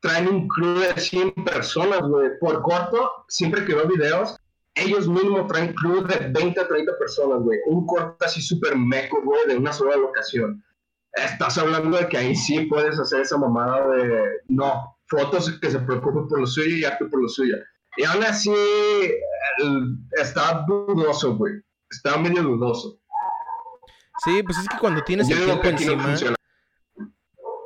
traen un crew de 100 personas, güey. Por corto, siempre que videos, ellos mismos traen crew de 20 a 30 personas, güey. Un corto así súper meco, güey, de una sola locación. Estás hablando de que ahí sí puedes hacer esa mamada de, no, fotos que se preocupen por lo suyo y arte por lo suyo. Y aún así, está dudoso, güey. Está medio dudoso. Sí, pues es que cuando tienes Yo el tiempo que aquí no encima, funciona.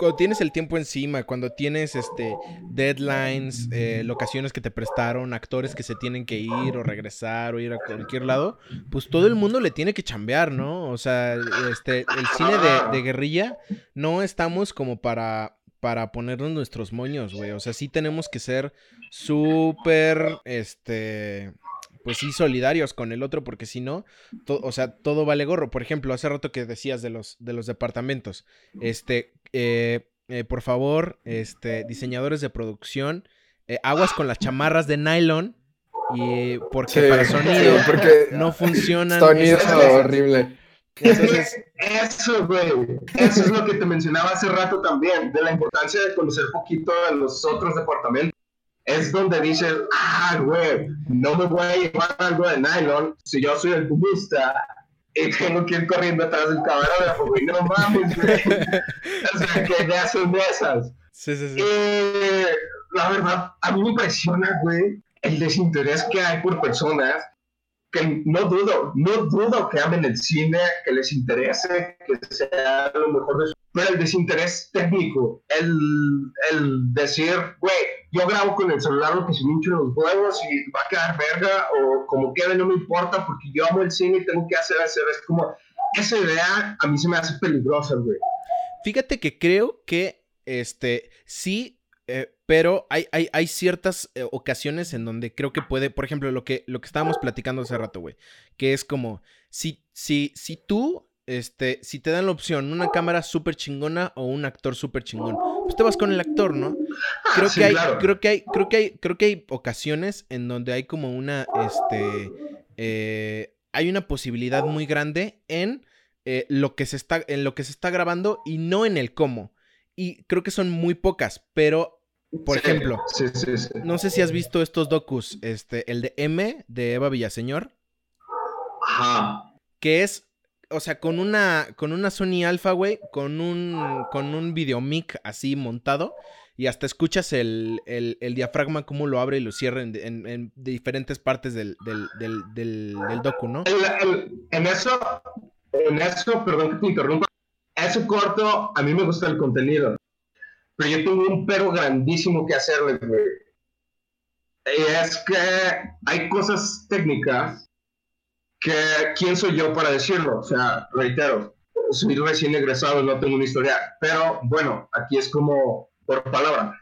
Cuando tienes el tiempo encima, cuando tienes este deadlines, eh, locaciones que te prestaron, actores que se tienen que ir o regresar o ir a cualquier lado, pues todo el mundo le tiene que chambear, ¿no? O sea, este, el cine de, guerrilla no estamos como para para ponernos nuestros moños, güey. O sea, sí tenemos que ser súper, este, pues sí, solidarios con el otro, porque si no, o sea, todo vale gorro. Por ejemplo, hace rato que decías de los, de los departamentos. Este, eh, eh, por favor, este, diseñadores de producción, eh, aguas con las chamarras de nylon. Y porque Sí, para sonido sí, porque no funcionan. sonido horrible. Entonces, Eso, güey. Eso es lo que te mencionaba hace rato también, de la importancia de conocer poquito de los otros departamentos. Es donde dices, ah, güey, no me voy a llevar algo de nylon si yo soy el cubista y tengo que ir corriendo atrás del camarógrafo, güey. No mames, güey. O sea, que ya son de esas. sí, sí, sí. Eh, la verdad, a mí me impresiona, güey, el desinterés que hay por personas que no dudo, no dudo que amen el cine, que les interese, que sea lo mejor de su... Pero el desinterés técnico, el, el decir, güey, yo grabo con el celular lo que se me los huevos y va a quedar verga, o como quede no me importa porque yo amo el cine y tengo que hacer, hacer, es como... Esa idea a mí se me hace peligrosa, güey. Fíjate que creo que este sí, eh, pero hay, hay, hay ciertas eh, ocasiones en donde creo que puede, por ejemplo, lo que, lo que estábamos platicando hace rato, güey, que es como, si, si, si tú, este, si te dan la opción, una cámara súper chingona o un actor súper chingón, pues te vas con el actor, ¿no? Creo Sí, que hay, claro. creo que hay, creo que hay, creo que hay ocasiones en donde hay como una, este, eh, hay una posibilidad muy grande en eh, lo que se está, en lo que se está grabando y no en el cómo. Y creo que son muy pocas, pero, por Sí, ejemplo, sí. no sé si has visto estos docus, este, el de M de Eva Villaseñor, Ajá. que es, o sea, con una, con una Sony Alpha, güey, con un, con un videomic así montado. Y hasta escuchas el, el, diafragma cómo lo abre y lo cierra en, en- en diferentes partes del, del, del, docu, ¿no? En eso, en eso, perdón que te interrumpa, ese corto, a mí me gusta el contenido, pero yo tengo un pero grandísimo que hacerle, güey. Y es que hay cosas técnicas que, ¿quién soy yo para decirlo? O sea, reitero, soy recién egresado, no tengo una historia, pero bueno, aquí es como por palabra.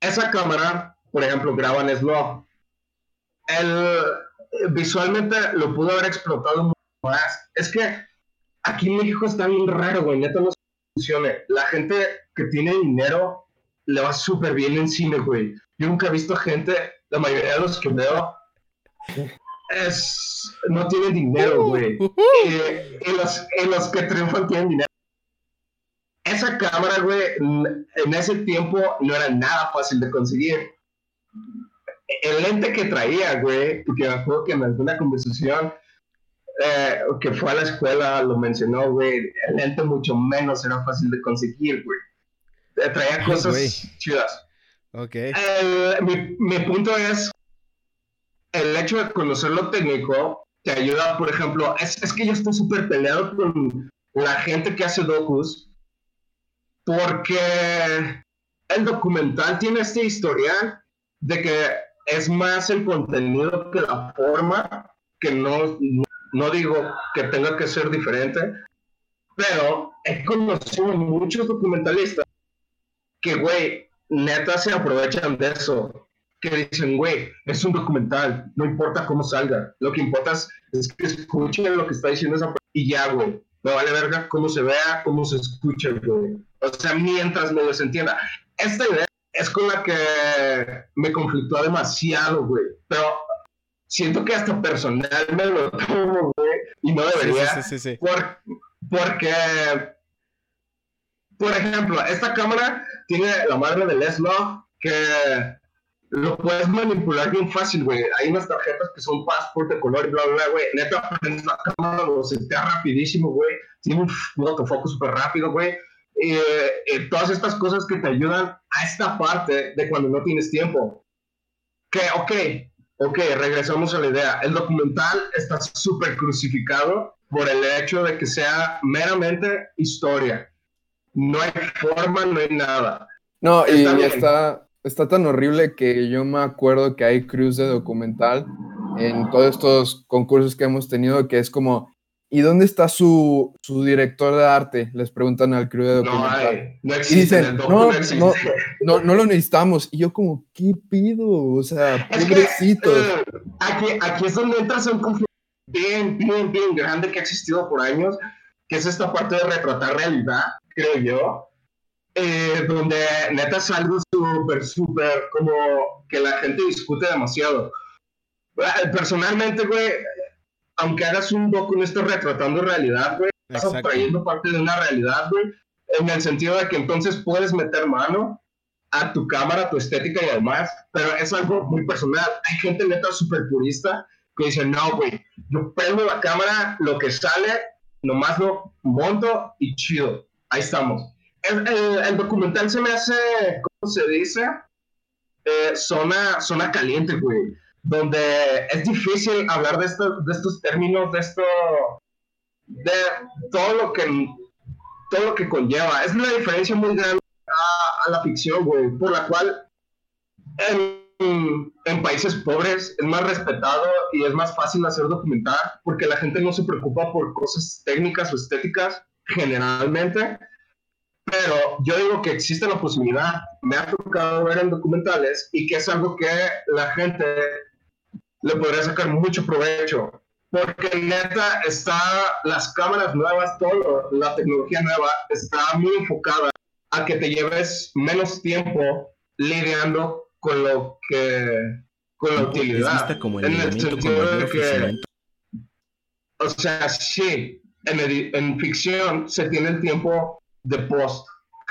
Esa cámara, por ejemplo, graba en slow. El, visualmente lo pudo haber explotado más. Es que aquí en México está bien raro, güey. Neta no funciona. La gente que tiene dinero le va súper bien en cine, güey. Yo nunca he visto gente, la mayoría de los que veo, es, no tienen dinero, güey. Y, y los, y los que triunfan tienen dinero. Esa cámara, güey, en ese tiempo no era nada fácil de conseguir. El lente que traía, güey, porque me acuerdo que en alguna conversación eh, que fue a la escuela lo mencionó, güey, el lente mucho menos era fácil de conseguir, güey. Eh, Traía Ay, cosas güey. chidas. Ok. Mi, mi punto es, el hecho de conocer lo técnico te ayuda, por ejemplo, es, que yo estoy súper peleado con la gente que hace docus porque el documental tiene este historial de que es más el contenido que la forma, que no, no digo que tenga que ser diferente, pero he conocido muchos documentalistas que, güey, neta se aprovechan de eso. Que dicen, güey, es un documental, no importa cómo salga. Lo que importa es, que escuchen lo que está diciendo esa persona y ya, güey. Me vale verga cómo se vea, cómo se escucha, güey. O sea, mientras me entienda. Esta idea es con la que me conflictúa demasiado, güey. Pero siento que hasta personal me lo tomo, güey. Y no debería. Sí, sí, sí, porque, por ejemplo, esta cámara tiene la madre del S-Log que lo puedes manipular bien fácil, güey. Hay unas tarjetas que son passport de color y bla, bla, bla, güey. Neta, prendes la cámara, lo setea rapidísimo, güey. Tiene un autofoco súper rápido, güey. Y eh, todas estas cosas que te ayudan a esta parte de cuando no tienes tiempo. Que, ok, ok, regresamos a la idea. El documental está súper crucificado por el hecho de que sea meramente historia. No hay forma, no hay nada. No, y está, está tan horrible que yo me acuerdo que hay crews de documental en todos estos concursos que hemos tenido que es como, ¿y dónde está su, su director de arte? Les preguntan al crew de documental. No, existe, y dicen, no, no, no, no, lo necesitamos. Y yo como, ¿qué pido? O sea, pobrecitos. aquí, aquí es donde entras en conflicto bien, bien, bien grande que ha existido por años, que es esta parte de retratar realidad, creo yo, eh, donde neta es algo súper, súper, como que la gente discute demasiado. Eh, personalmente, güey, aunque hagas un docu no estás retratando realidad, güey, estás trayendo parte de una realidad, güey, en el sentido de que entonces puedes meter mano a tu cámara, a tu estética y demás, pero es algo muy personal. Hay gente neta súper purista que dice, no, güey, yo prendo la cámara, lo que sale, nomás lo monto y chido. Ahí estamos. El, documental se me hace, ¿cómo se dice? Eh, zona, zona caliente, güey. Donde es difícil hablar de, esto, de estos términos, de esto, de todo lo que, todo lo que conlleva. Es una diferencia muy grande a, a la ficción, güey, por la cual en, países pobres es más respetado y es más fácil hacer documental porque la gente no se preocupa por cosas técnicas o estéticas generalmente. Pero yo digo que existe la posibilidad, me ha tocado ver en documentales y que es algo que la gente le podría sacar mucho provecho. Porque neta está, las cámaras nuevas, todo, la tecnología nueva está muy enfocada a que te lleves menos tiempo lidiando con lo que con la utilidad como el en el sentido de que o sea sí en, en, ficción se tiene el tiempo de post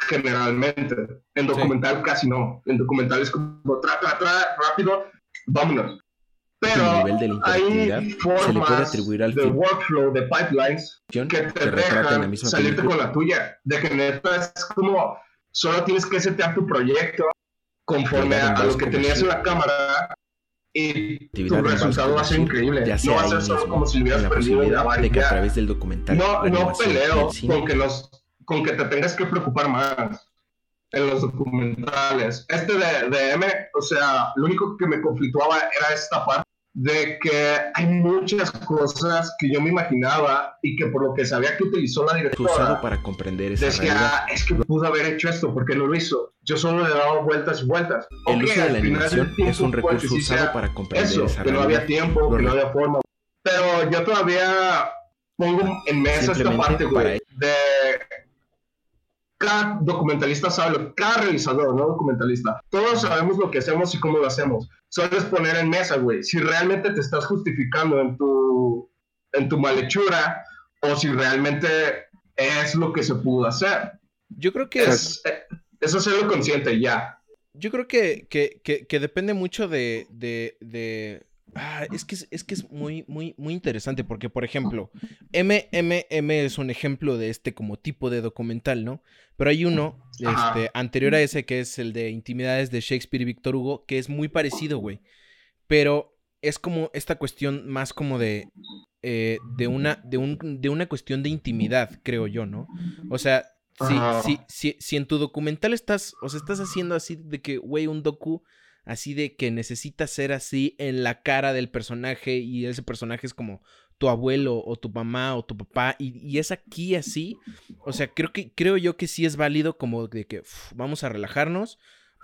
generalmente. En documental casi no. En documental es como tra tra tra rápido vámonos pero hay formas se le de workflow de pipelines que te dejan salirte con la tuya. De que neta es como solo tienes que setear tu proyecto conforme a, lo que tenías en la cámara y tu resultado va a ser increíble. no va a ser solo como si hubieras perdido de que a través del documental. No, no peleo con que, los, con que te tengas que preocupar más en los documentales. Este de, de M, o sea, lo único que me conflictuaba era esta parte de que hay muchas cosas que yo me imaginaba y que por lo que sabía que utilizó la directora usado para comprender esa decía, realidad. es que pudo haber hecho esto, porque no lo hizo? Yo solo le dado vueltas y vueltas. El uso de la animación es un recurso usado para comprender eso, esa que no había tiempo, que no había forma. Pero yo todavía pongo en mesa esta parte, güey, de cada documentalista sabe lo, cada realizador, no documentalista, todos sabemos lo que hacemos y cómo lo hacemos. Solo es poner en mesa, güey, si realmente te estás justificando en tu, en tu malhechura o si realmente es lo que se pudo hacer. Yo creo que es... Eh, eso es lo consciente, ya. Yo creo que, que, que, depende mucho de, de, Ah, es que es, que es muy, muy, muy interesante porque, por ejemplo, MMM es un ejemplo de este como tipo de documental, ¿no? Pero hay uno este, anterior a ese que es el de Intimidades de Shakespeare y Víctor Hugo, que es muy parecido, güey. Pero es como esta cuestión más como de, eh, de, una, de, un, de una cuestión de intimidad, creo yo, ¿no? O sea, si, si, si, en tu documental estás, o sea, estás haciendo así de que, güey, un docu así de que necesitas ser así en la cara del personaje y ese personaje es como tu abuelo o tu mamá o tu papá y, es aquí así, o sea, creo que creo yo que sí es válido como de que vamos a relajarnos,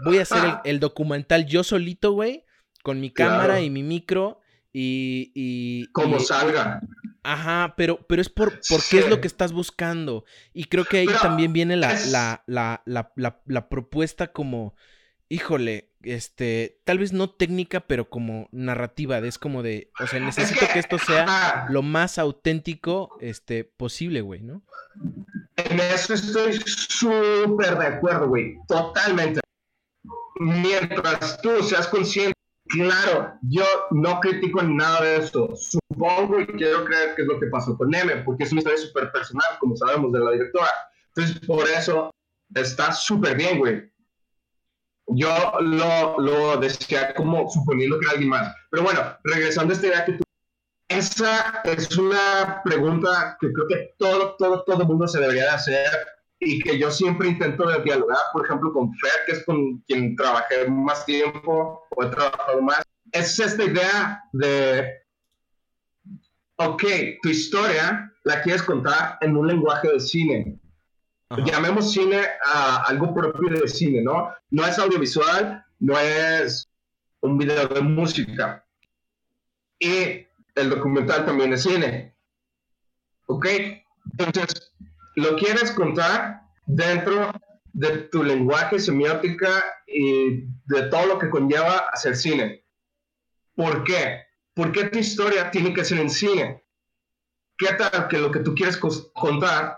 voy a hacer el, documental yo solito, güey, con mi cámara y mi micro y... y como salga. Ajá, pero, pero es por, qué es lo que estás buscando. Y creo que ahí también viene la, la, la, la, propuesta como, híjole, este, tal vez no técnica, pero como narrativa, es como de, o sea, necesito que, esto sea lo más auténtico, este, posible, güey, ¿no? En eso estoy súper de acuerdo, güey, totalmente. Mientras tú seas consciente Claro, yo no critico nada de esto. Supongo y quiero creer que es lo que pasó con Neme, porque es una historia súper personal, como sabemos, de la directora. Entonces, por eso está súper bien, güey. Yo lo, lo decía como suponiendo que era alguien más. Pero bueno, regresando a esta idea que tú... Esa es una pregunta que creo que todo, todo, todo el mundo se debería de hacer y que yo siempre intento dialogar, por ejemplo, con Fer, que es con quien trabajé más tiempo o he trabajado más, es esta idea de, ok, tu historia la quieres contar en un lenguaje de cine. Llamemos cine a algo propio de cine, ¿no? No es audiovisual, no es un video de música. Y el documental también es cine. ¿Ok? Entonces, lo quieres contar dentro de tu lenguaje, semiótica y de todo lo que conlleva hacer cine. ¿Por qué? ¿Por qué tu historia tiene que ser en cine? ¿Qué tal que lo que tú quieres contar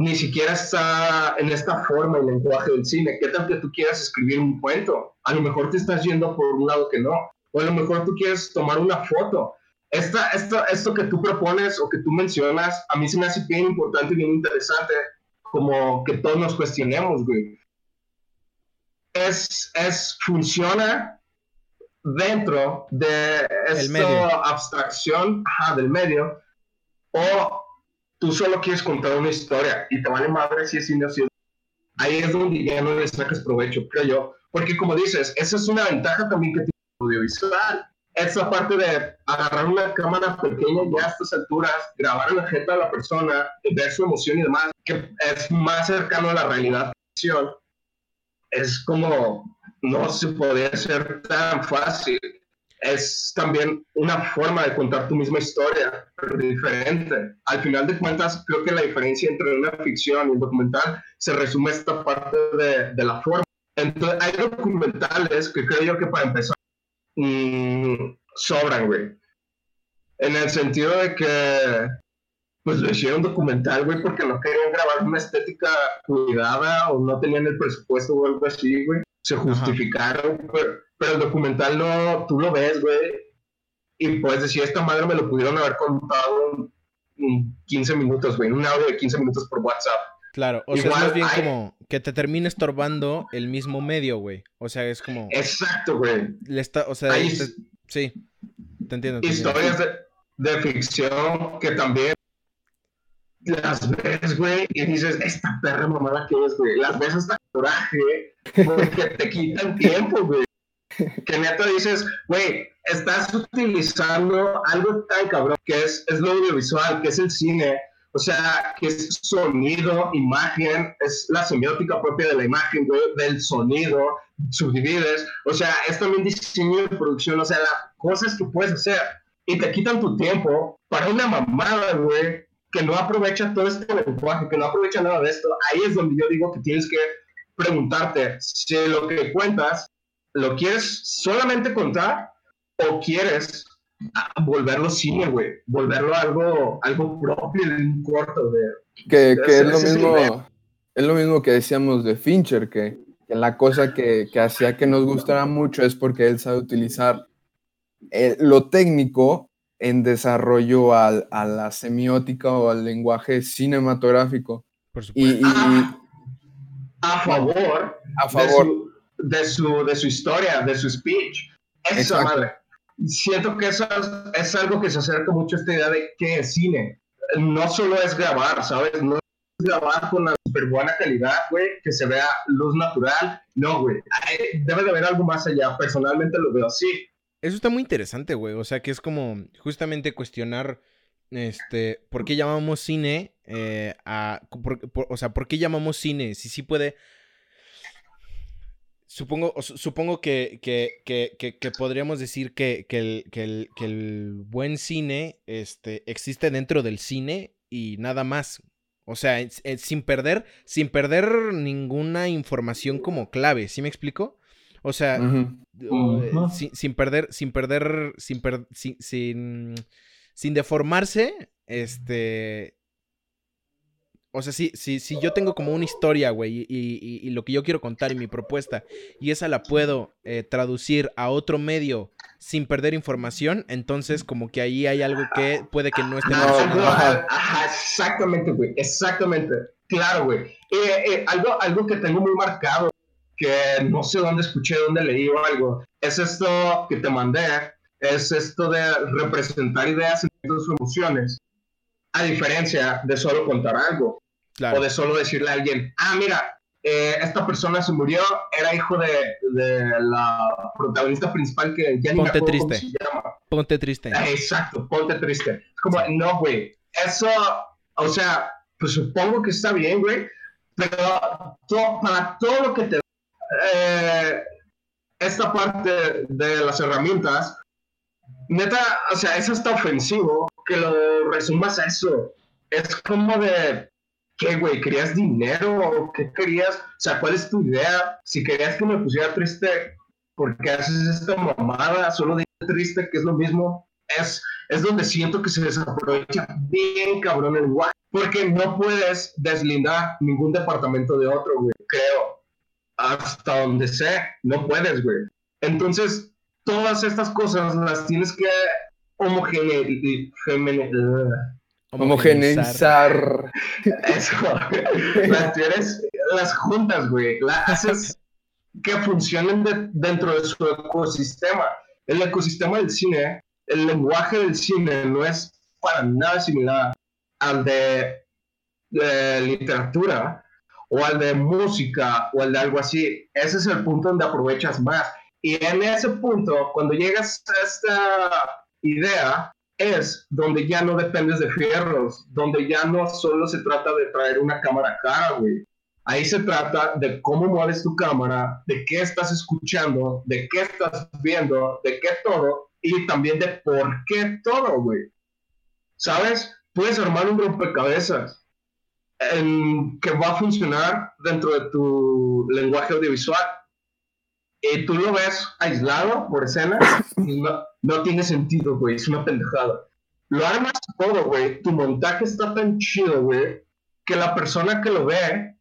ni siquiera está en esta forma el lenguaje del cine? ¿Qué tal que tú quieras escribir un cuento? A lo mejor te estás yendo por un lado que no. O a lo mejor tú quieres tomar una foto esta, esto, esto que tú propones o que tú mencionas, a mí se me hace bien importante y bien interesante, como que todos nos cuestionemos, güey. Es, es, funciona dentro de esta abstracción del medio, o tú solo quieres contar una historia y te vale madre si es cine o si Ahí es donde ya no le sacas provecho, creo yo. Porque como dices, esa es una ventaja también que tiene el audiovisual esa parte de agarrar una cámara pequeña ya a estas alturas, grabar la jeta de la persona, ver su emoción y demás, que es más cercano a la realidad es como no se podría ser tan fácil. Es también una forma de contar tu misma historia, pero diferente. Al final de cuentas, creo que la diferencia entre una ficción y un documental se resume esta parte de, de la forma. Entonces, hay documentales que creo yo que para empezar Mm, sobran, güey. En el sentido de que, pues lo hicieron documental, güey, porque no querían grabar una estética cuidada o no tenían el presupuesto o algo así, güey. Se justificaron, pero, el documental no, tú lo ves, güey. Y puedes decir, esta madre me lo pudieron haber contado en 15 minutos, güey, un audio de 15 minutos por WhatsApp. Claro, o sea, es más bien como que te termine estorbando el mismo medio, güey. O sea, es como. Exacto, güey. Le está, o sea, sí, te entiendo. historias De, ficción que también las ves, güey, y dices, esta perra mamada que es, güey. Las ves hasta coraje, porque te quitan tiempo, güey. Que neta dices, güey, estás utilizando algo tan cabrón que es, es lo audiovisual, que es el cine o sea, que es sonido, imagen, es la semiótica propia de la imagen, güey, del sonido, subdivides. O sea, es también diseño de producción, o sea, las cosas que puedes hacer y te quitan tu tiempo para una mamada, güey, que no aprovecha todo este lenguaje, que no aprovecha nada de esto. Ahí es donde yo digo que tienes que preguntarte si lo que cuentas lo quieres solamente contar o quieres volverlo cine, güey. Volverlo algo, algo propio de un corto. De, que, es lo mismo. Es lo mismo que decíamos de Fincher, que, la cosa que, hacía que nos gustara mucho es porque él sabe utilizar eh, lo técnico en desarrollo a la semiótica o al lenguaje cinematográfico. Por supuesto. Y, a favor, a favor. De, su, de, su, historia, de su speech. Esa madre siento que eso es, algo que se acerca mucho a esta idea de que es cine no solo es grabar, ¿sabes? No es grabar con las súper buena calidad, güey, que se vea luz natural. No, güey, debe de haber algo más allá. Personalmente lo veo así. Eso está muy interesante, güey. O sea, que es como justamente cuestionar, este, ¿por qué llamamos cine eh, a... o sea, ¿por qué llamamos cine? Si sí puede... Supongo, supongo que, que, que, que, podríamos decir que, el, el, que, el, buen cine este, existe dentro del cine y nada más. O sea, sin perder, sin perder ninguna información como clave, ¿sí me explico? O sea, sin, perder, sin perder, sin, sin, sin, deformarse, este, o sea, si, si, si yo tengo como una historia, güey, y, lo que yo quiero contar y mi propuesta, y esa la puedo eh, traducir a otro medio sin perder información, entonces como que ahí hay algo que puede que no esté Ajá, exactamente, güey, exactamente. Claro, güey. Eh, eh, algo, algo que tengo muy marcado que no sé dónde escuché, dónde leí o algo, es esto que te mandé, es esto de representar ideas, emociones, a diferencia de solo contar algo, o de solo decirle a alguien, ah, mira, eh, esta persona se murió, era hijo de, de la protagonista principal que ya ni ponte triste. se llama. Ponte triste. Ah, exacto, ponte triste. Es como, no, güey, eso, o sea, pues supongo que está bien, güey, pero para todo lo que te eh, esta parte de las herramientas, neta, o sea, es hasta ofensivo que lo resumas a eso. Es como de, ¿qué, güey? ¿Querías dinero? ¿Qué querías? O sea, ¿cuál es tu idea? Si querías que me pusiera triste, ¿por qué haces esta mamada? Solo de triste, que es lo mismo. Es, es donde siento que se desaprovecha bien cabrón el lenguaje. Porque no puedes deslindar ningún departamento de otro, güey, creo hasta donde sé, no puedes, güey. Entonces, todas estas cosas las tienes que homogeneizar. Eso, las tienes, las juntas, güey. Las haces que funcionen dentro de su ecosistema. El ecosistema del cine, el lenguaje del cine no es para nada similar al de literatura o al de música o al de algo así. Ese es el punto donde aprovechas más. Y en ese punto, cuando llegas a esta idea, es donde ya no dependes de fierros, donde ya no solo se trata de traer una cámara cara, güey. Ahí se trata de cómo mueves tu cámara, de qué estás escuchando, de qué estás viendo, de qué todo, y también de por qué todo, güey. ¿Sabes? Puedes armar un rompecabezas, que va a funcionar dentro de tu lenguaje audiovisual. Y tú lo ves aislado por escena y no, no tiene sentido, güey, es una pendejada. Lo armas todo, güey, tu montaje está tan chido, güey, que la persona que lo ve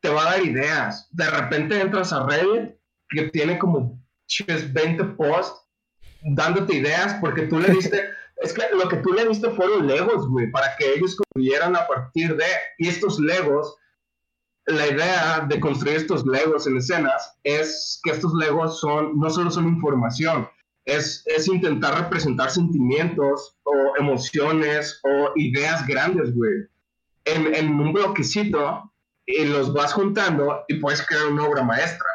te va a dar ideas. De repente entras a Reddit, que tiene como 20 posts dándote ideas porque tú le diste es que lo que tú le diste fueron legos, güey, para que ellos construyeran a partir de. Y estos legos, la idea de construir estos legos en escenas es que estos legos son, no solo son información, es, es intentar representar sentimientos o emociones o ideas grandes, güey, en, en un bloquecito y los vas juntando y puedes crear una obra maestra.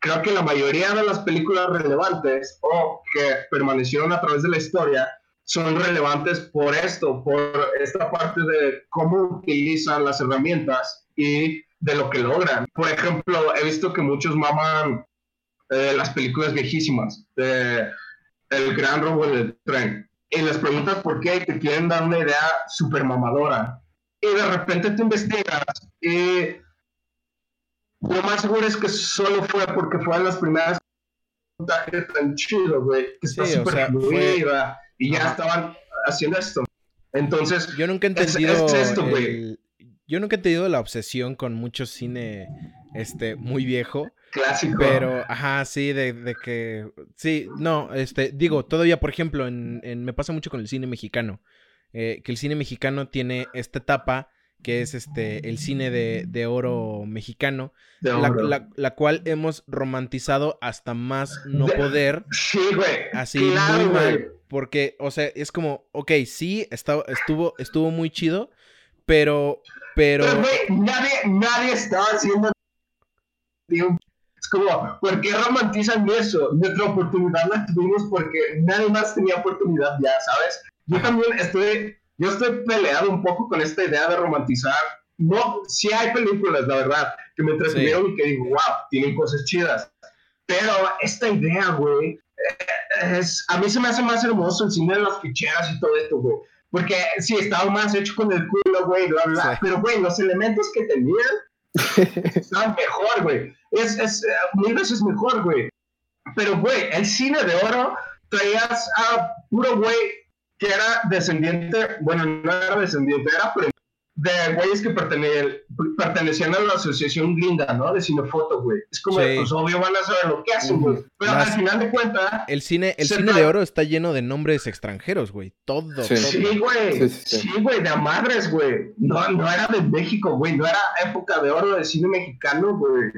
Creo que la mayoría de las películas relevantes o que permanecieron a través de la historia son relevantes por esto, por esta parte de cómo utilizan las herramientas y de lo que logran. Por ejemplo, he visto que muchos maman eh, las películas viejísimas de El Gran Robo del Tren y les preguntas por qué y te quieren dar una idea súper mamadora. Y de repente te investigas y lo más seguro es que solo fue porque fueron las primeras montajes tan chido, güey, que está súper fluida y ya estaban haciendo esto. Entonces, yo nunca he entendido yo nunca he entendido la obsesión con mucho cine este muy viejo. Clásico. Pero, ajá, sí, de, que. Sí, no, este, digo, todavía, por ejemplo, en, me pasa mucho con el cine mexicano. Eh, que el cine mexicano tiene esta etapa que es este el cine de, oro mexicano, La, cual hemos romantizado hasta más no poder. Sí, güey. Así muy mal. Porque, o sea, es como, ok, sí, estaba, estuvo, estuvo muy chido, pero Pero. güey, nadie, nadie estaba haciendo. Es como, ¿por qué romantizan eso? Nuestra oportunidad la tuvimos porque nadie más tenía oportunidad ya, ¿sabes? Yo también estoy, yo estoy peleado un poco con esta idea de romantizar. No, sí hay películas, la verdad, que me entretuvieron y que digo, wow, tienen cosas chidas. Pero esta idea, güey, eh, es, a mí se me hace más hermoso el cine de las ficheras y todo esto, güey. Porque sí, estaba más hecho con el culo, güey, bla, bla. Pero, güey, los elementos que tenían estaban mejor, güey. Es, es eh, mil veces mejor, güey. Pero, güey, el cine de oro traías a puro güey que era descendiente, bueno, no era descendiente, era de güeyes que pertenecían a la asociación gringa, ¿no? De cinefoto, güey. Es como, pues obvio van a saber lo que hacen, güey. Pero al final de cuentas... El cine, el cine de oro está lleno de nombres extranjeros, güey. Todo, Sí, güey. Sí, güey, de amadres, güey. No, no era de México, güey. No era época de oro del cine mexicano, güey.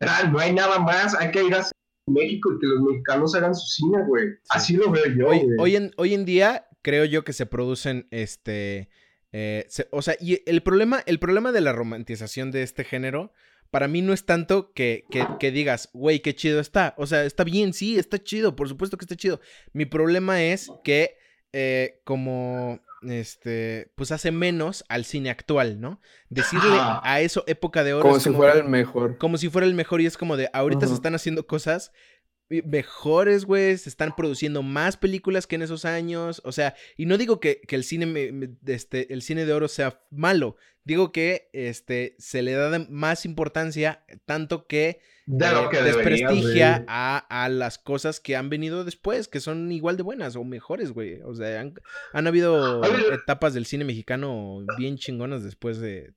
Era, no hay nada más. Hay que ir a México y que los mexicanos hagan su cine, güey. Así lo veo yo, hoy, Hoy en, hoy en día creo yo que se producen, este eh, o sea, y el problema, el problema de la romantización de este género, para mí no es tanto que, que, digas, güey, qué chido está. O sea, está bien, sí, está chido, por supuesto que está chido. Mi problema es que eh, como este, pues hace menos al cine actual, ¿no? Decirle a eso época de oro. Como si fuera el mejor. Como si fuera el mejor y es como de, ahorita se están haciendo cosas mejores, güey, se están produciendo más películas que en esos años, o sea, y no digo que, el cine este, el cine de oro sea malo, digo que este se le da más importancia tanto que, eh, desprestigia a, las cosas que han venido después, que son igual de buenas o mejores, güey. O sea, han, habido etapas del cine mexicano bien chingonas después de...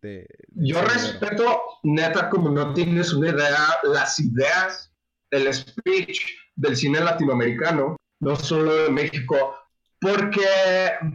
yo respeto, neta, como no tienes una idea, las ideas el speech del cine latinoamericano, no solo de México, porque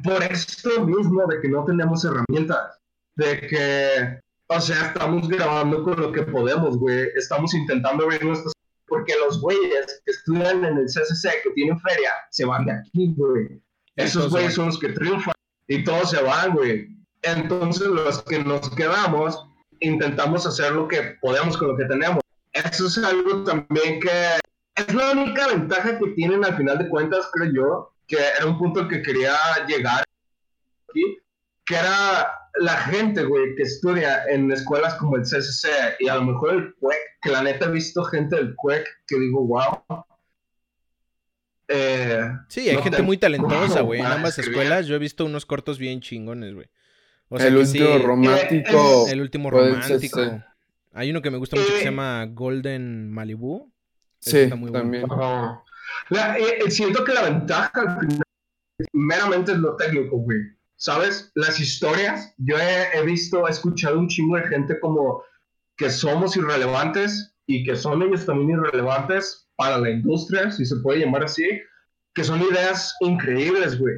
por esto mismo de que no tenemos herramientas, de que, o sea, estamos grabando con lo que podemos, güey, estamos intentando ver nuestros... Porque los güeyes que estudian en el CCC, que tienen feria, se van de aquí, güey. Esos güeyes son los que triunfan y todos se van, güey. Entonces los que nos quedamos, intentamos hacer lo que podemos con lo que tenemos eso es algo también que es la única ventaja que tienen al final de cuentas, creo yo, que era un punto al que quería llegar aquí, que era la gente, güey, que estudia en escuelas como el CCC y a lo mejor el CUEC, que la neta he visto gente del CUEC que digo, wow. Eh, sí, hay gente muy talentosa, güey, en ambas escuelas. Yo he visto unos cortos bien chingones, güey. el, último romántico, el último romántico. Hay uno que me gusta mucho que se llama Golden Malibu. Sí, también. Eh, eh, siento que la ventaja al final meramente es lo técnico, güey. ¿Sabes? Las historias, yo he, visto, he escuchado un chingo de gente como que somos irrelevantes y que son ellos también irrelevantes para la industria, si se puede llamar así, que son ideas increíbles, güey.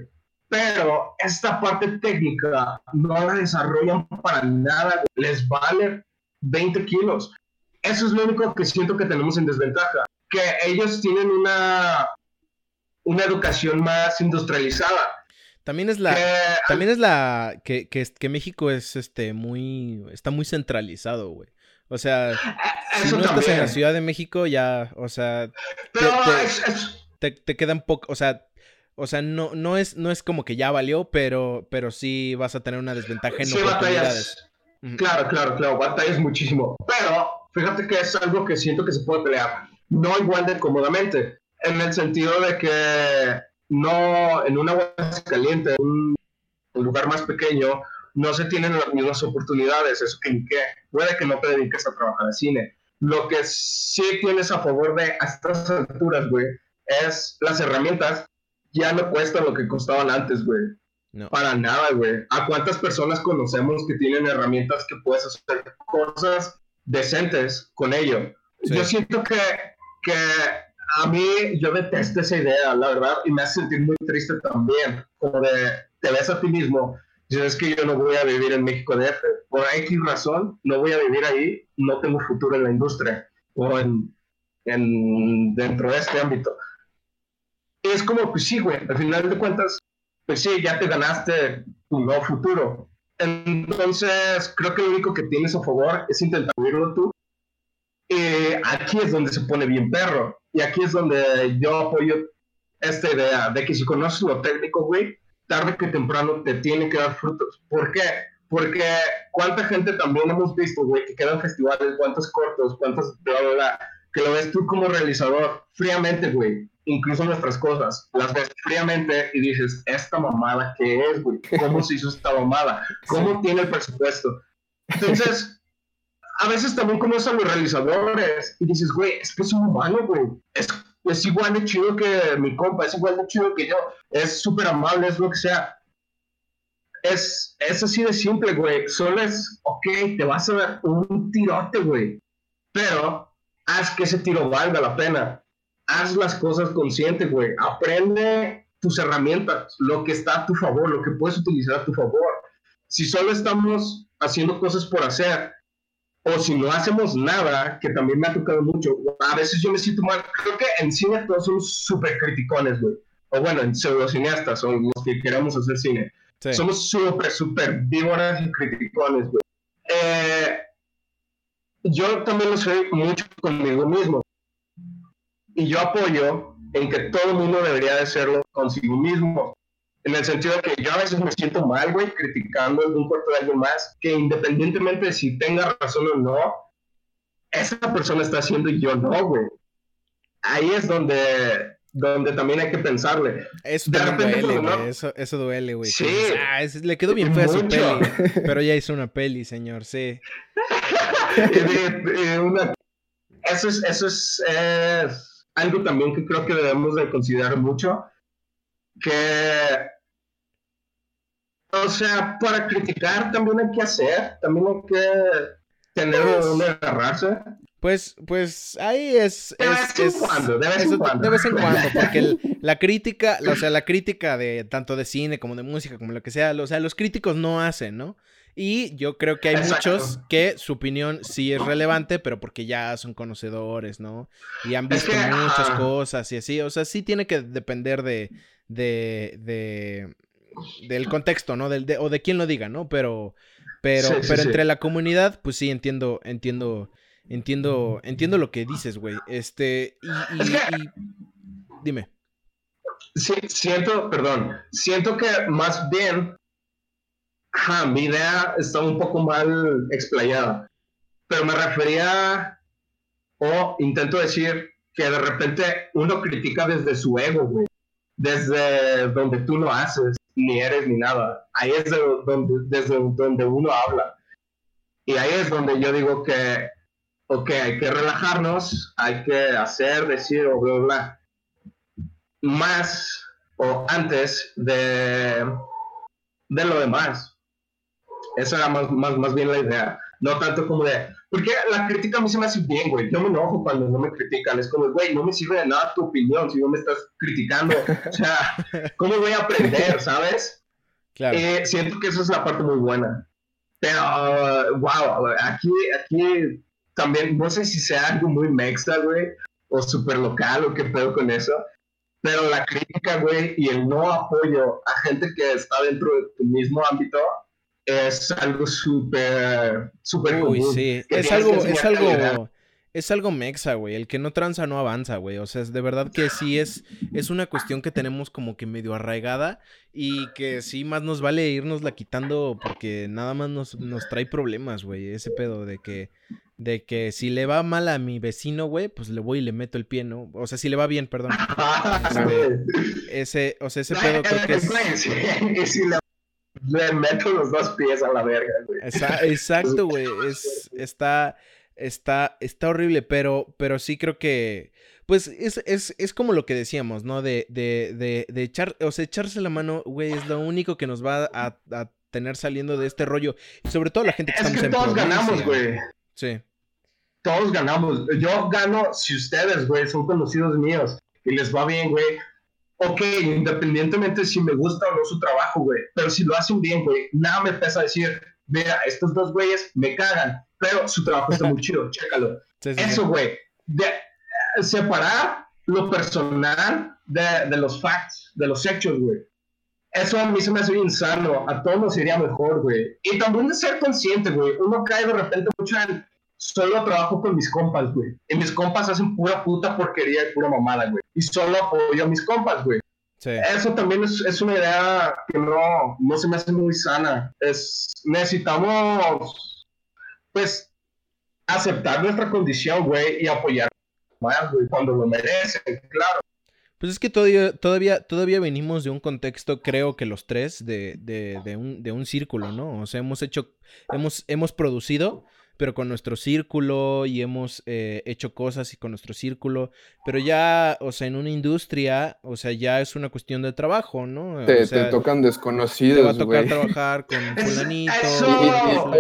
Pero esta parte técnica no la desarrollan para nada, les vale 20 kilos. Eso es lo único que siento que tenemos en desventaja, que ellos tienen una, una educación más industrializada. También es la, también es la que, que, México es este muy, está muy centralizado, güey. O sea, si no estás en la Ciudad de México, ya, o sea, te, te, quedan poco, o sea, o sea, no, no es, no es como que ya valió, pero, pero sí vas a tener una desventaja en oportunidades. Claro, claro, claro, batallas muchísimo. Pero fíjate que es algo que siento que se puede pelear. No igual de cómodamente. En el sentido de que no en una caliente, en un lugar más pequeño, no se tienen las mismas oportunidades. Eso que qué. Puede que no te dediques a trabajar al cine. Lo que sí tienes a favor de a estas alturas, güey, es las herramientas ya no cuestan lo que costaban antes, güey. No. Para nada, güey. ¿A cuántas personas conocemos que tienen herramientas que puedes hacer cosas decentes con ello? Yo siento que, que a mí, yo detesto esa idea, la verdad, y me hace sentir muy triste también, como de, te ves a ti mismo, dices que yo no voy a vivir en México DF, por X razón, no voy a vivir ahí, no tengo futuro en la industria, o en, en dentro de este ámbito. Y es como, pues sí, güey, al final de cuentas, pues sí, ya te ganaste tu nuevo futuro. Entonces, creo que lo único que tienes a favor es intentar oírlo tú. Y aquí es donde se pone bien perro. Y aquí es donde yo apoyo esta idea de que si conoces lo técnico, güey, tarde que temprano te tiene que dar frutos. ¿Por qué? Porque cuánta gente también hemos visto, güey, que quedan festivales, cuántos cortos, cuántos bla, bla, bla, que lo ves tú como realizador fríamente, güey. Incluso nuestras cosas, las ves fríamente y dices, ¿esta mamada qué es, güey? ¿Cómo se hizo esta mamada? ¿Cómo tiene el presupuesto? Entonces, a veces también conoces a los realizadores y dices, güey, es que es un humano, güey. Es, es igual de chido que mi compa, es igual de chido que yo. Es súper amable, es lo que sea es, es así de simple, güey. Solo es, ok, te vas a dar un tirote, güey. Pero haz que ese tiro valga la pena. Haz las cosas conscientes, güey. Aprende tus herramientas, lo que está a tu favor, lo que puedes utilizar a tu favor. Si solo estamos haciendo cosas por hacer, o si no hacemos nada, que también me ha tocado mucho, a veces yo me siento mal. Creo que en cine todos somos súper criticones, güey. O bueno, en pseudocineastas, o los que queramos hacer cine somos súper, súper víboras y criticones, güey. Eh, yo también lo soy mucho conmigo mismo. Y yo apoyo en que todo el mundo debería de serlo consigo mismo. En el sentido de que yo a veces me siento mal, güey, criticando un cuerpo de alguien más, que independientemente de si tenga razón o no, esa persona está haciendo y yo no, güey. Ahí es donde donde también hay que pensarle. Eso duele, güey. Eso, eso, duele, güey. Sí. Ah, le quedó bien fea su peli. Pero ya hizo una peli, señor, sí. Eso es, eso es algo también que creo que debemos de considerar mucho. Que, o sea, para criticar también hay que hacer, también hay que tener pues donde agarrarse. Pues, pues ahí es. De vez en cuando, de vez en cuando. De vez en cuando, porque la crítica, o sea, la crítica de tanto de cine como de música, como lo que sea, o sea, los críticos no hacen, ¿no? Y yo creo que hay muchos que su opinión sí es relevante, pero porque ya son conocedores, ¿no? Y han visto muchas cosas y así. O sea, sí tiene que depender de. de. de del contexto, ¿no? Del, de, o de quién lo diga, ¿no? Pero. Pero, pero entre la comunidad, pues sí entiendo, entiendo Entiendo, entiendo lo que dices, güey. Este, y, dime. Sí, siento, perdón, siento que más bien, mi idea está un poco mal explayada, pero me refería, o intento decir, que de repente uno critica desde su ego, güey, desde donde tú no haces, ni eres ni nada. Ahí es donde, desde donde uno habla. Y ahí es donde yo digo que ok, hay que relajarnos, hay que hacer, decir o bla, bla, más o antes de, de lo demás. Esa era más, más, más bien la idea. No tanto como de, porque la crítica a mí se me hace bien, güey. Yo me enojo cuando no me critican. Es como, güey, no me sirve de nada tu opinión si no me estás criticando. O sea, ¿cómo voy a aprender, sabes? Claro. Eh, siento que esa es la parte muy buena. Pero, wow, aquí, aquí también, no sé si sea algo muy mexa, güey, o súper local o qué pedo con eso, pero la crítica, güey, y el no apoyo a gente que está dentro de tu mismo ámbito es algo súper, súper Uy, sí, es algo, es algo, es algo mexa, güey. El que no tranza no avanza, güey. O sea, es de verdad que sí es, es una cuestión que tenemos como que medio arraigada y que sí más nos vale irnos la quitando porque nada más nos, nos trae problemas, güey. Ese pedo de que, de que si le va mal a mi vecino, güey, pues le voy y le meto el pie, ¿no? O sea, si le va bien, perdón. Este, ese, o sea, ese pedo creo que es... le, meto los dos pies a la verga, güey. exacto, güey. Es, está, está, está horrible, pero, pero sí creo que... Pues es, es, es como lo que decíamos, ¿no? De, de, de, de echar, o sea, echarse la mano, güey, es lo único que nos va a, a tener saliendo de este rollo. Y sobre todo la gente que estamos que en todos ganamos, güey. Sí todos ganamos. Yo gano si ustedes, güey, son conocidos míos y les va bien, güey. Ok, independientemente si me gusta o no su trabajo, güey. Pero si lo hacen bien, güey, nada me pesa decir, mira, estos dos güeyes me cagan, pero su trabajo está muy chido, chécalo. Eso, güey. De, separar lo personal de, de, los facts, de los hechos, güey. eso a mí se me hace bien sano, a todos nos iría mejor, güey. Y también de ser consciente, güey. Uno cae de repente mucho en solo trabajo con mis compas, güey. Y mis compas hacen pura puta porquería y pura mamada, güey. Y solo apoyo a mis compas, güey. Sí. Eso también es, es, una idea que no, no se me hace muy sana. Es, necesitamos, pues, aceptar nuestra condición, güey, y apoyar más, güey, cuando lo merecen, claro. Pues es que todavía, todavía, todavía venimos de un contexto, creo que los tres, de, de, de, un, de un círculo, ¿no? O sea, hemos hecho, hemos, hemos producido, pero con nuestro círculo y hemos eh, hecho cosas y con nuestro círculo, pero ya, o sea, en una industria, o sea, ya es una cuestión de trabajo, ¿no? Te, tocan desconocidos, Te va a tocar trabajar con fulanito.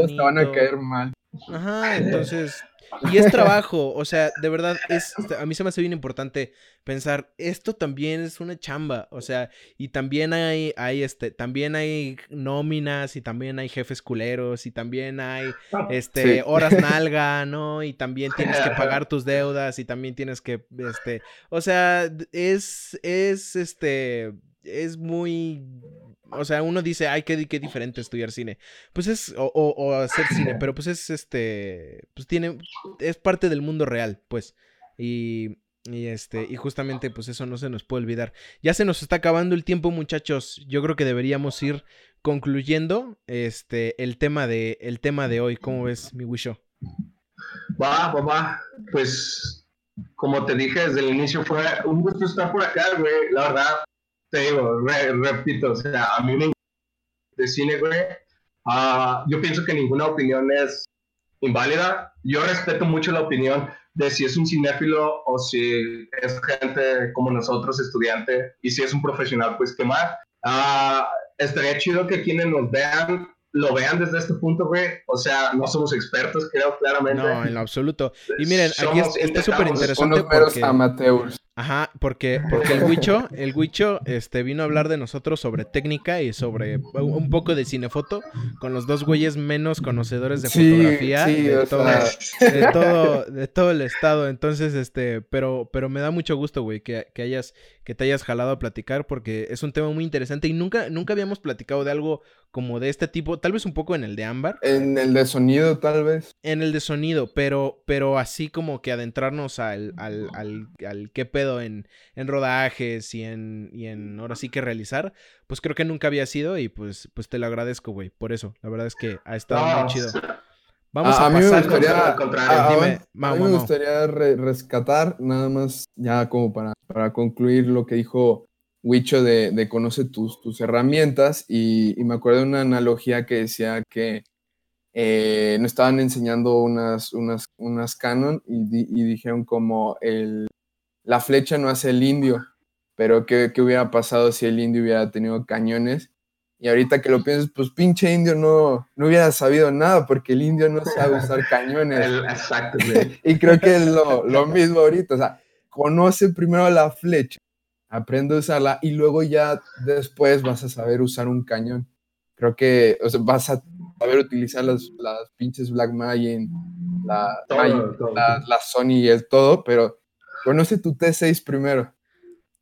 Y, te van a caer mal. Ajá, entonces y es trabajo, o sea, de verdad, es, a mí se me hace bien importante pensar, esto también es una chamba, o sea, y también hay, hay, este, también hay nóminas, y también hay jefes culeros, y también hay, este, horas nalga, ¿no? Y también tienes que pagar tus deudas, y también tienes que, este, o sea, es, es, este, es muy o sea, uno dice, ay, qué, qué diferente estudiar cine. Pues es, o, o, hacer cine, pero pues es este, pues tiene, es parte del mundo real, pues. Y, y este, y justamente, pues eso no se nos puede olvidar. Ya se nos está acabando el tiempo, muchachos. Yo creo que deberíamos ir concluyendo este, el tema de, el tema de hoy. ¿Cómo ves, mi Wisho? Va, va, va. Pues, como te dije desde el inicio, fue un gusto estar por acá, güey. La verdad, te digo, repito, o sea, a mí me de cine, güey. Uh, yo pienso que ninguna opinión es inválida. Yo respeto mucho la opinión de si es un cinéfilo o si es gente como nosotros, estudiante, y si es un profesional, pues qué más. Uh, estaría chido que quienes nos vean lo vean desde este punto, güey. O sea, no somos expertos, creo claramente. No, en lo absoluto. Y miren, aquí está súper interesante porque... amateurs. Ajá, porque, porque el Huicho, el Huicho, este, vino a hablar de nosotros sobre técnica y sobre un poco de cinefoto con los dos güeyes menos conocedores de fotografía de, todo, de, todo, de todo el estado. Entonces, este, pero, pero me da mucho gusto, güey, que, que hayas, que te hayas jalado a platicar porque es un tema muy interesante y nunca, nunca habíamos platicado de algo como de este tipo, tal vez un poco en el de ámbar. En el de sonido, tal vez. En el de sonido, pero, pero así como que adentrarnos al, al, al, al qué pedo en, en rodajes y en, y en ahora sí que realizar, pues creo que nunca había sido y pues, pues te lo agradezco, güey, por eso. La verdad es que ha estado muy chido. Vamos a, pasar mí me me gustaría rescatar nada más ya como para, para concluir lo que dijo Wicho de, de conoce tus, tus herramientas y, me acuerdo de una analogía que decía que eh, nos estaban enseñando unas, unas, unas Canon y, dijeron como el, la flecha no hace el indio, pero ¿qué, ¿qué, hubiera pasado si el indio hubiera tenido cañones? Y ahorita que lo piensas, pues pinche indio no, no hubiera sabido nada porque el indio no sabe usar cañones. exacto. y creo que es lo, lo mismo ahorita, o sea, conoce primero la flecha aprende a usarla y luego ya después vas a saber usar un cañón. Creo que o sea, vas a saber utilizar las, las pinches Black Magic, la, la, Sony y el todo, pero conoce tu T6 primero.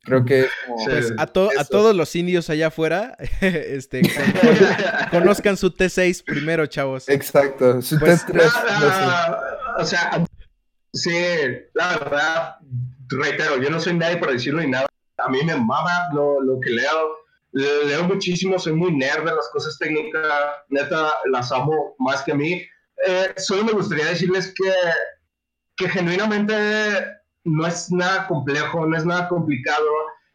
Creo que pues a, a, todos los indios allá afuera, este, conozcan su T6 primero, chavos. Exacto, su pues, T3. o sea, sí, la verdad, reitero, yo no soy nadie para decirlo ni nada, a mí me mama lo, lo que leo. Leo muchísimo, soy muy nerd de las cosas técnicas, neta, las amo más que a mí. Eh, solo me gustaría decirles que, que genuinamente no es nada complejo, no es nada complicado,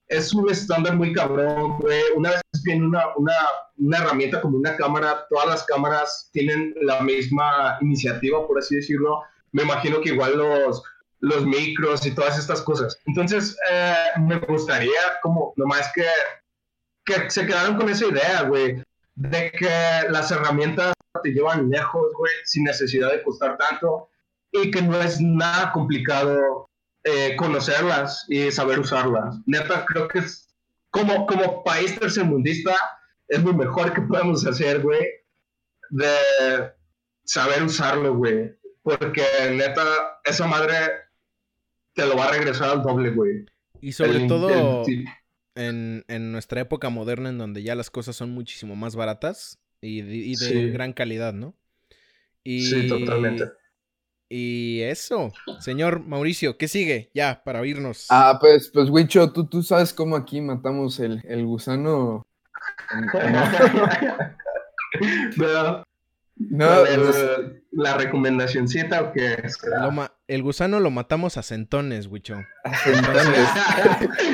es un estándar muy cabrón, Una vez viene una, una, una, herramienta como una cámara, todas las cámaras tienen la misma iniciativa, por así decirlo. Me imagino que igual los, los micros y todas estas cosas. Entonces, eh, me gustaría como nomás que, que se quedaran con esa idea, güey, de que las herramientas te llevan lejos, güey, sin necesidad de costar tanto y que no es nada complicado eh, conocerlas y saber usarlas. Neta, creo que es como, como país tercermundista, es lo mejor que podemos hacer, güey, de saber usarlo, güey. Porque neta, esa madre te lo va a regresar al doble, güey. Y sobre todo, en, nuestra época moderna en donde ya las cosas son muchísimo más baratas y de, gran calidad, ¿no? Y, sí, totalmente. Y eso, señor Mauricio, ¿qué sigue? Ya, para oírnos. Ah, pues, pues, Wicho, ¿tú, tú sabes cómo aquí matamos el, el gusano. no. No, pues, la recomendacióncita o qué el gusano lo matamos a centones, Wicho.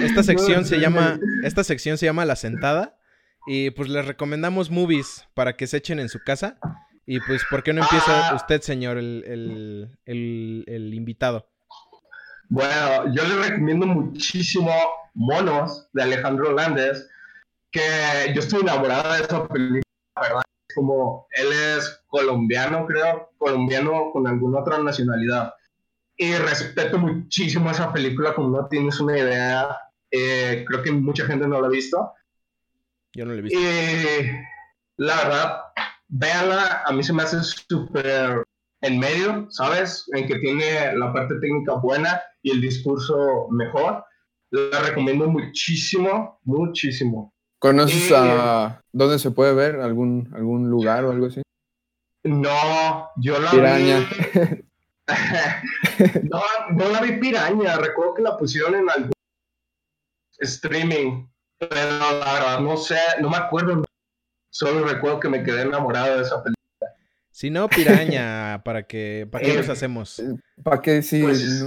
esta sección se llama, esta sección se llama La Sentada. Y pues les recomendamos movies para que se echen en su casa. Y pues, ¿por qué no empieza ah. usted, señor, el, invitado? Bueno, yo le recomiendo muchísimo Monos de Alejandro Landes, que yo estoy enamorada de esa película, ¿verdad? Como él es colombiano, creo, colombiano con alguna otra nacionalidad. Y respeto muchísimo esa película, como no tienes una idea. Eh, creo que mucha gente no la ha visto. Yo no la he visto. Y la verdad, véanla, a mí se me hace súper en medio, ¿sabes? En que tiene la parte técnica buena y el discurso mejor. La recomiendo muchísimo, muchísimo. ¿Conoces a dónde se puede ver? ¿Algún, algún lugar o algo así? No, yo la Piraña. no, no la vi piraña. Recuerdo que la pusieron en algún streaming. Pero la verdad, no sé, no me acuerdo Solo recuerdo que me quedé enamorado de esa película. Si no, piraña, ¿para qué, para qué nos eh, hacemos? ¿Para qué sí? Pues,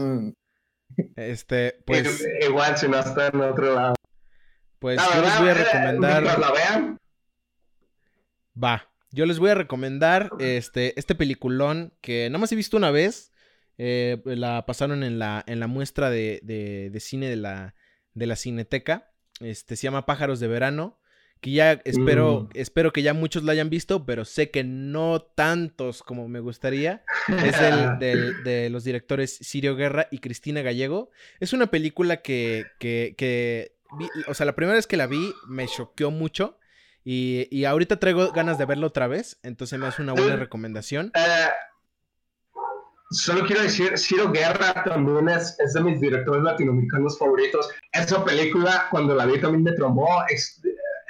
este, pues... Igual si no está en otro lado. Pues yo les voy a recomendar... la vean. Va. Yo les voy a recomendar este, este peliculón que nada más he visto una vez. Eh, la pasaron en la, en la muestra de, de, de, cine de la, de la Cineteca. Este, se llama Pájaros de Verano que ya espero, mm. espero que ya muchos la hayan visto, pero sé que no tantos como me gustaría. Es el de los directores Sirio Guerra y Cristina Gallego. Es una película que, que, que o sea, la primera vez que la vi me choqueó mucho. Y, y, ahorita traigo ganas de verlo otra vez, entonces me hace una buena recomendación. Eh, solo quiero decir, Ciro Guerra también es, es, de mis directores latinoamericanos favoritos. Esa película, cuando la vi, también me trombó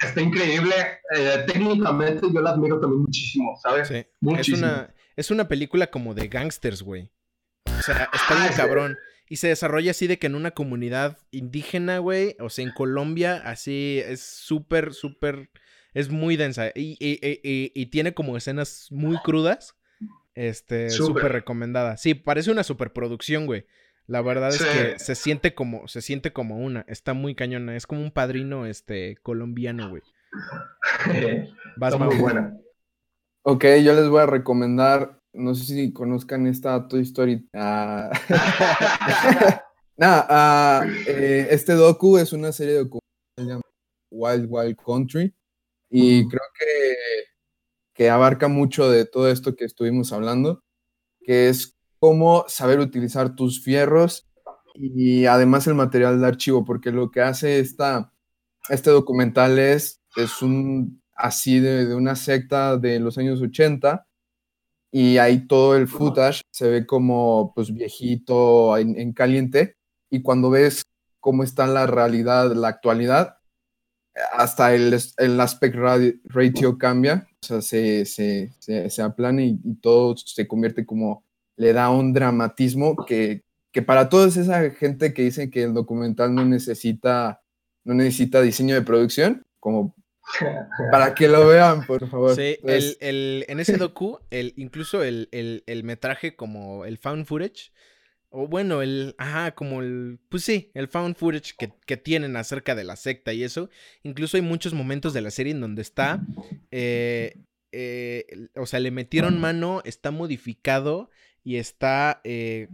está increíble. Eh, técnicamente yo la admiro también muchísimo, ¿sabes? Sí. Muchísimo. Es una, es una película como de gangsters, güey. O sea, está bien ah, cabrón. Y se desarrolla así de que en una comunidad indígena, güey. O sea, en Colombia, así es súper, súper. Es muy densa. Y, y, tiene como escenas muy crudas. Este, súper recomendada. Sí, parece una superproducción, güey. La verdad es que se siente como, se siente como una, está muy cañona, es como un padrino este colombiano, güey. Vas muy buena. Ok, yo les voy a recomendar, no sé si conozcan esta Toy Story. Nada, ah, eh, este docu es una serie de documentales Wild Wild Country y creo que, que abarca mucho de todo esto que estuvimos hablando, que es cómo saber utilizar tus fierros y además el material de archivo, porque lo que hace esta, este documental es, es un así de, una secta de los años 80 y ahí todo el footage se ve como pues viejito en, caliente y cuando ves cómo está la realidad, la actualidad, hasta el, el aspect ratio cambia, o sea, se, se, se, aplana y, todo se convierte como le da un dramatismo que, que para toda esa gente que dice que el documental no necesita, no necesita diseño de producción, como para que lo vean, por favor. Sí, el, el, en ese docu, el, incluso el, el, metraje como el found footage, o bueno, el, ajá, como el, pues sí, el found footage que, que, tienen acerca de la secta y eso, incluso hay muchos momentos de la serie en donde está, eh, eh, o sea, le metieron mano, está modificado y está, eh,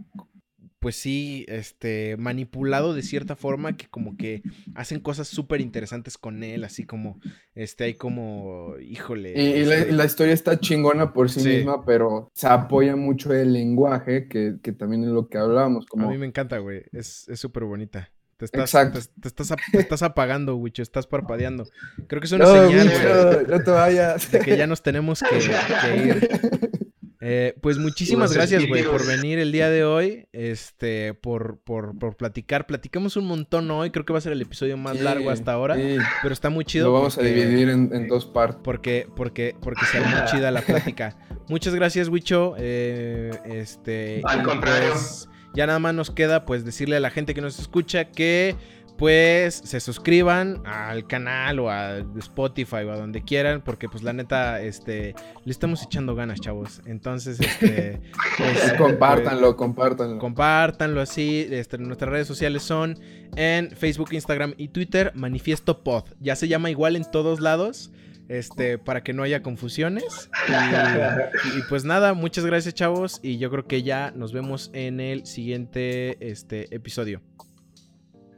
pues sí, este, manipulado de cierta forma que como que hacen cosas súper interesantes con él, así como, este, hay como, híjole. Y, este la, historia está chingona por sí, misma, pero se apoya mucho el lenguaje, que, también es lo que hablábamos. Como... A mí me encanta, güey, es súper bonita. Te estás, Exacto. Te, estás, estás, apagando, Wicho, estás parpadeando. Creo que es una señal, no te vayas. de que ya nos tenemos que ir. Eh, pues muchísimas gracias, güey, por venir el día de hoy, este, por, por, por, platicar. Platicamos un montón hoy, creo que va a ser el episodio más largo hasta ahora, pero está muy chido. Lo vamos a dividir en, dos partes. Porque, porque, porque se muy chida la plática. Muchas gracias, Wicho. Eh, este, Al contrario. Pues, ya nada más nos queda, pues, decirle a la gente que nos escucha que pues se suscriban al canal o a Spotify o a donde quieran, porque pues la neta, este, le estamos echando ganas, chavos. Entonces, este, pues, compártanlo, compártanlo. Compártanlo así. Este, nuestras redes sociales son en Facebook, Instagram y Twitter, Manifiesto Pod. Ya se llama igual en todos lados. Este, para que no haya confusiones. Y, y, pues nada, muchas gracias, chavos. Y yo creo que ya nos vemos en el siguiente este, episodio.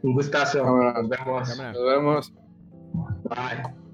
Un gustazo. Nos vemos. Nos vemos. Bye.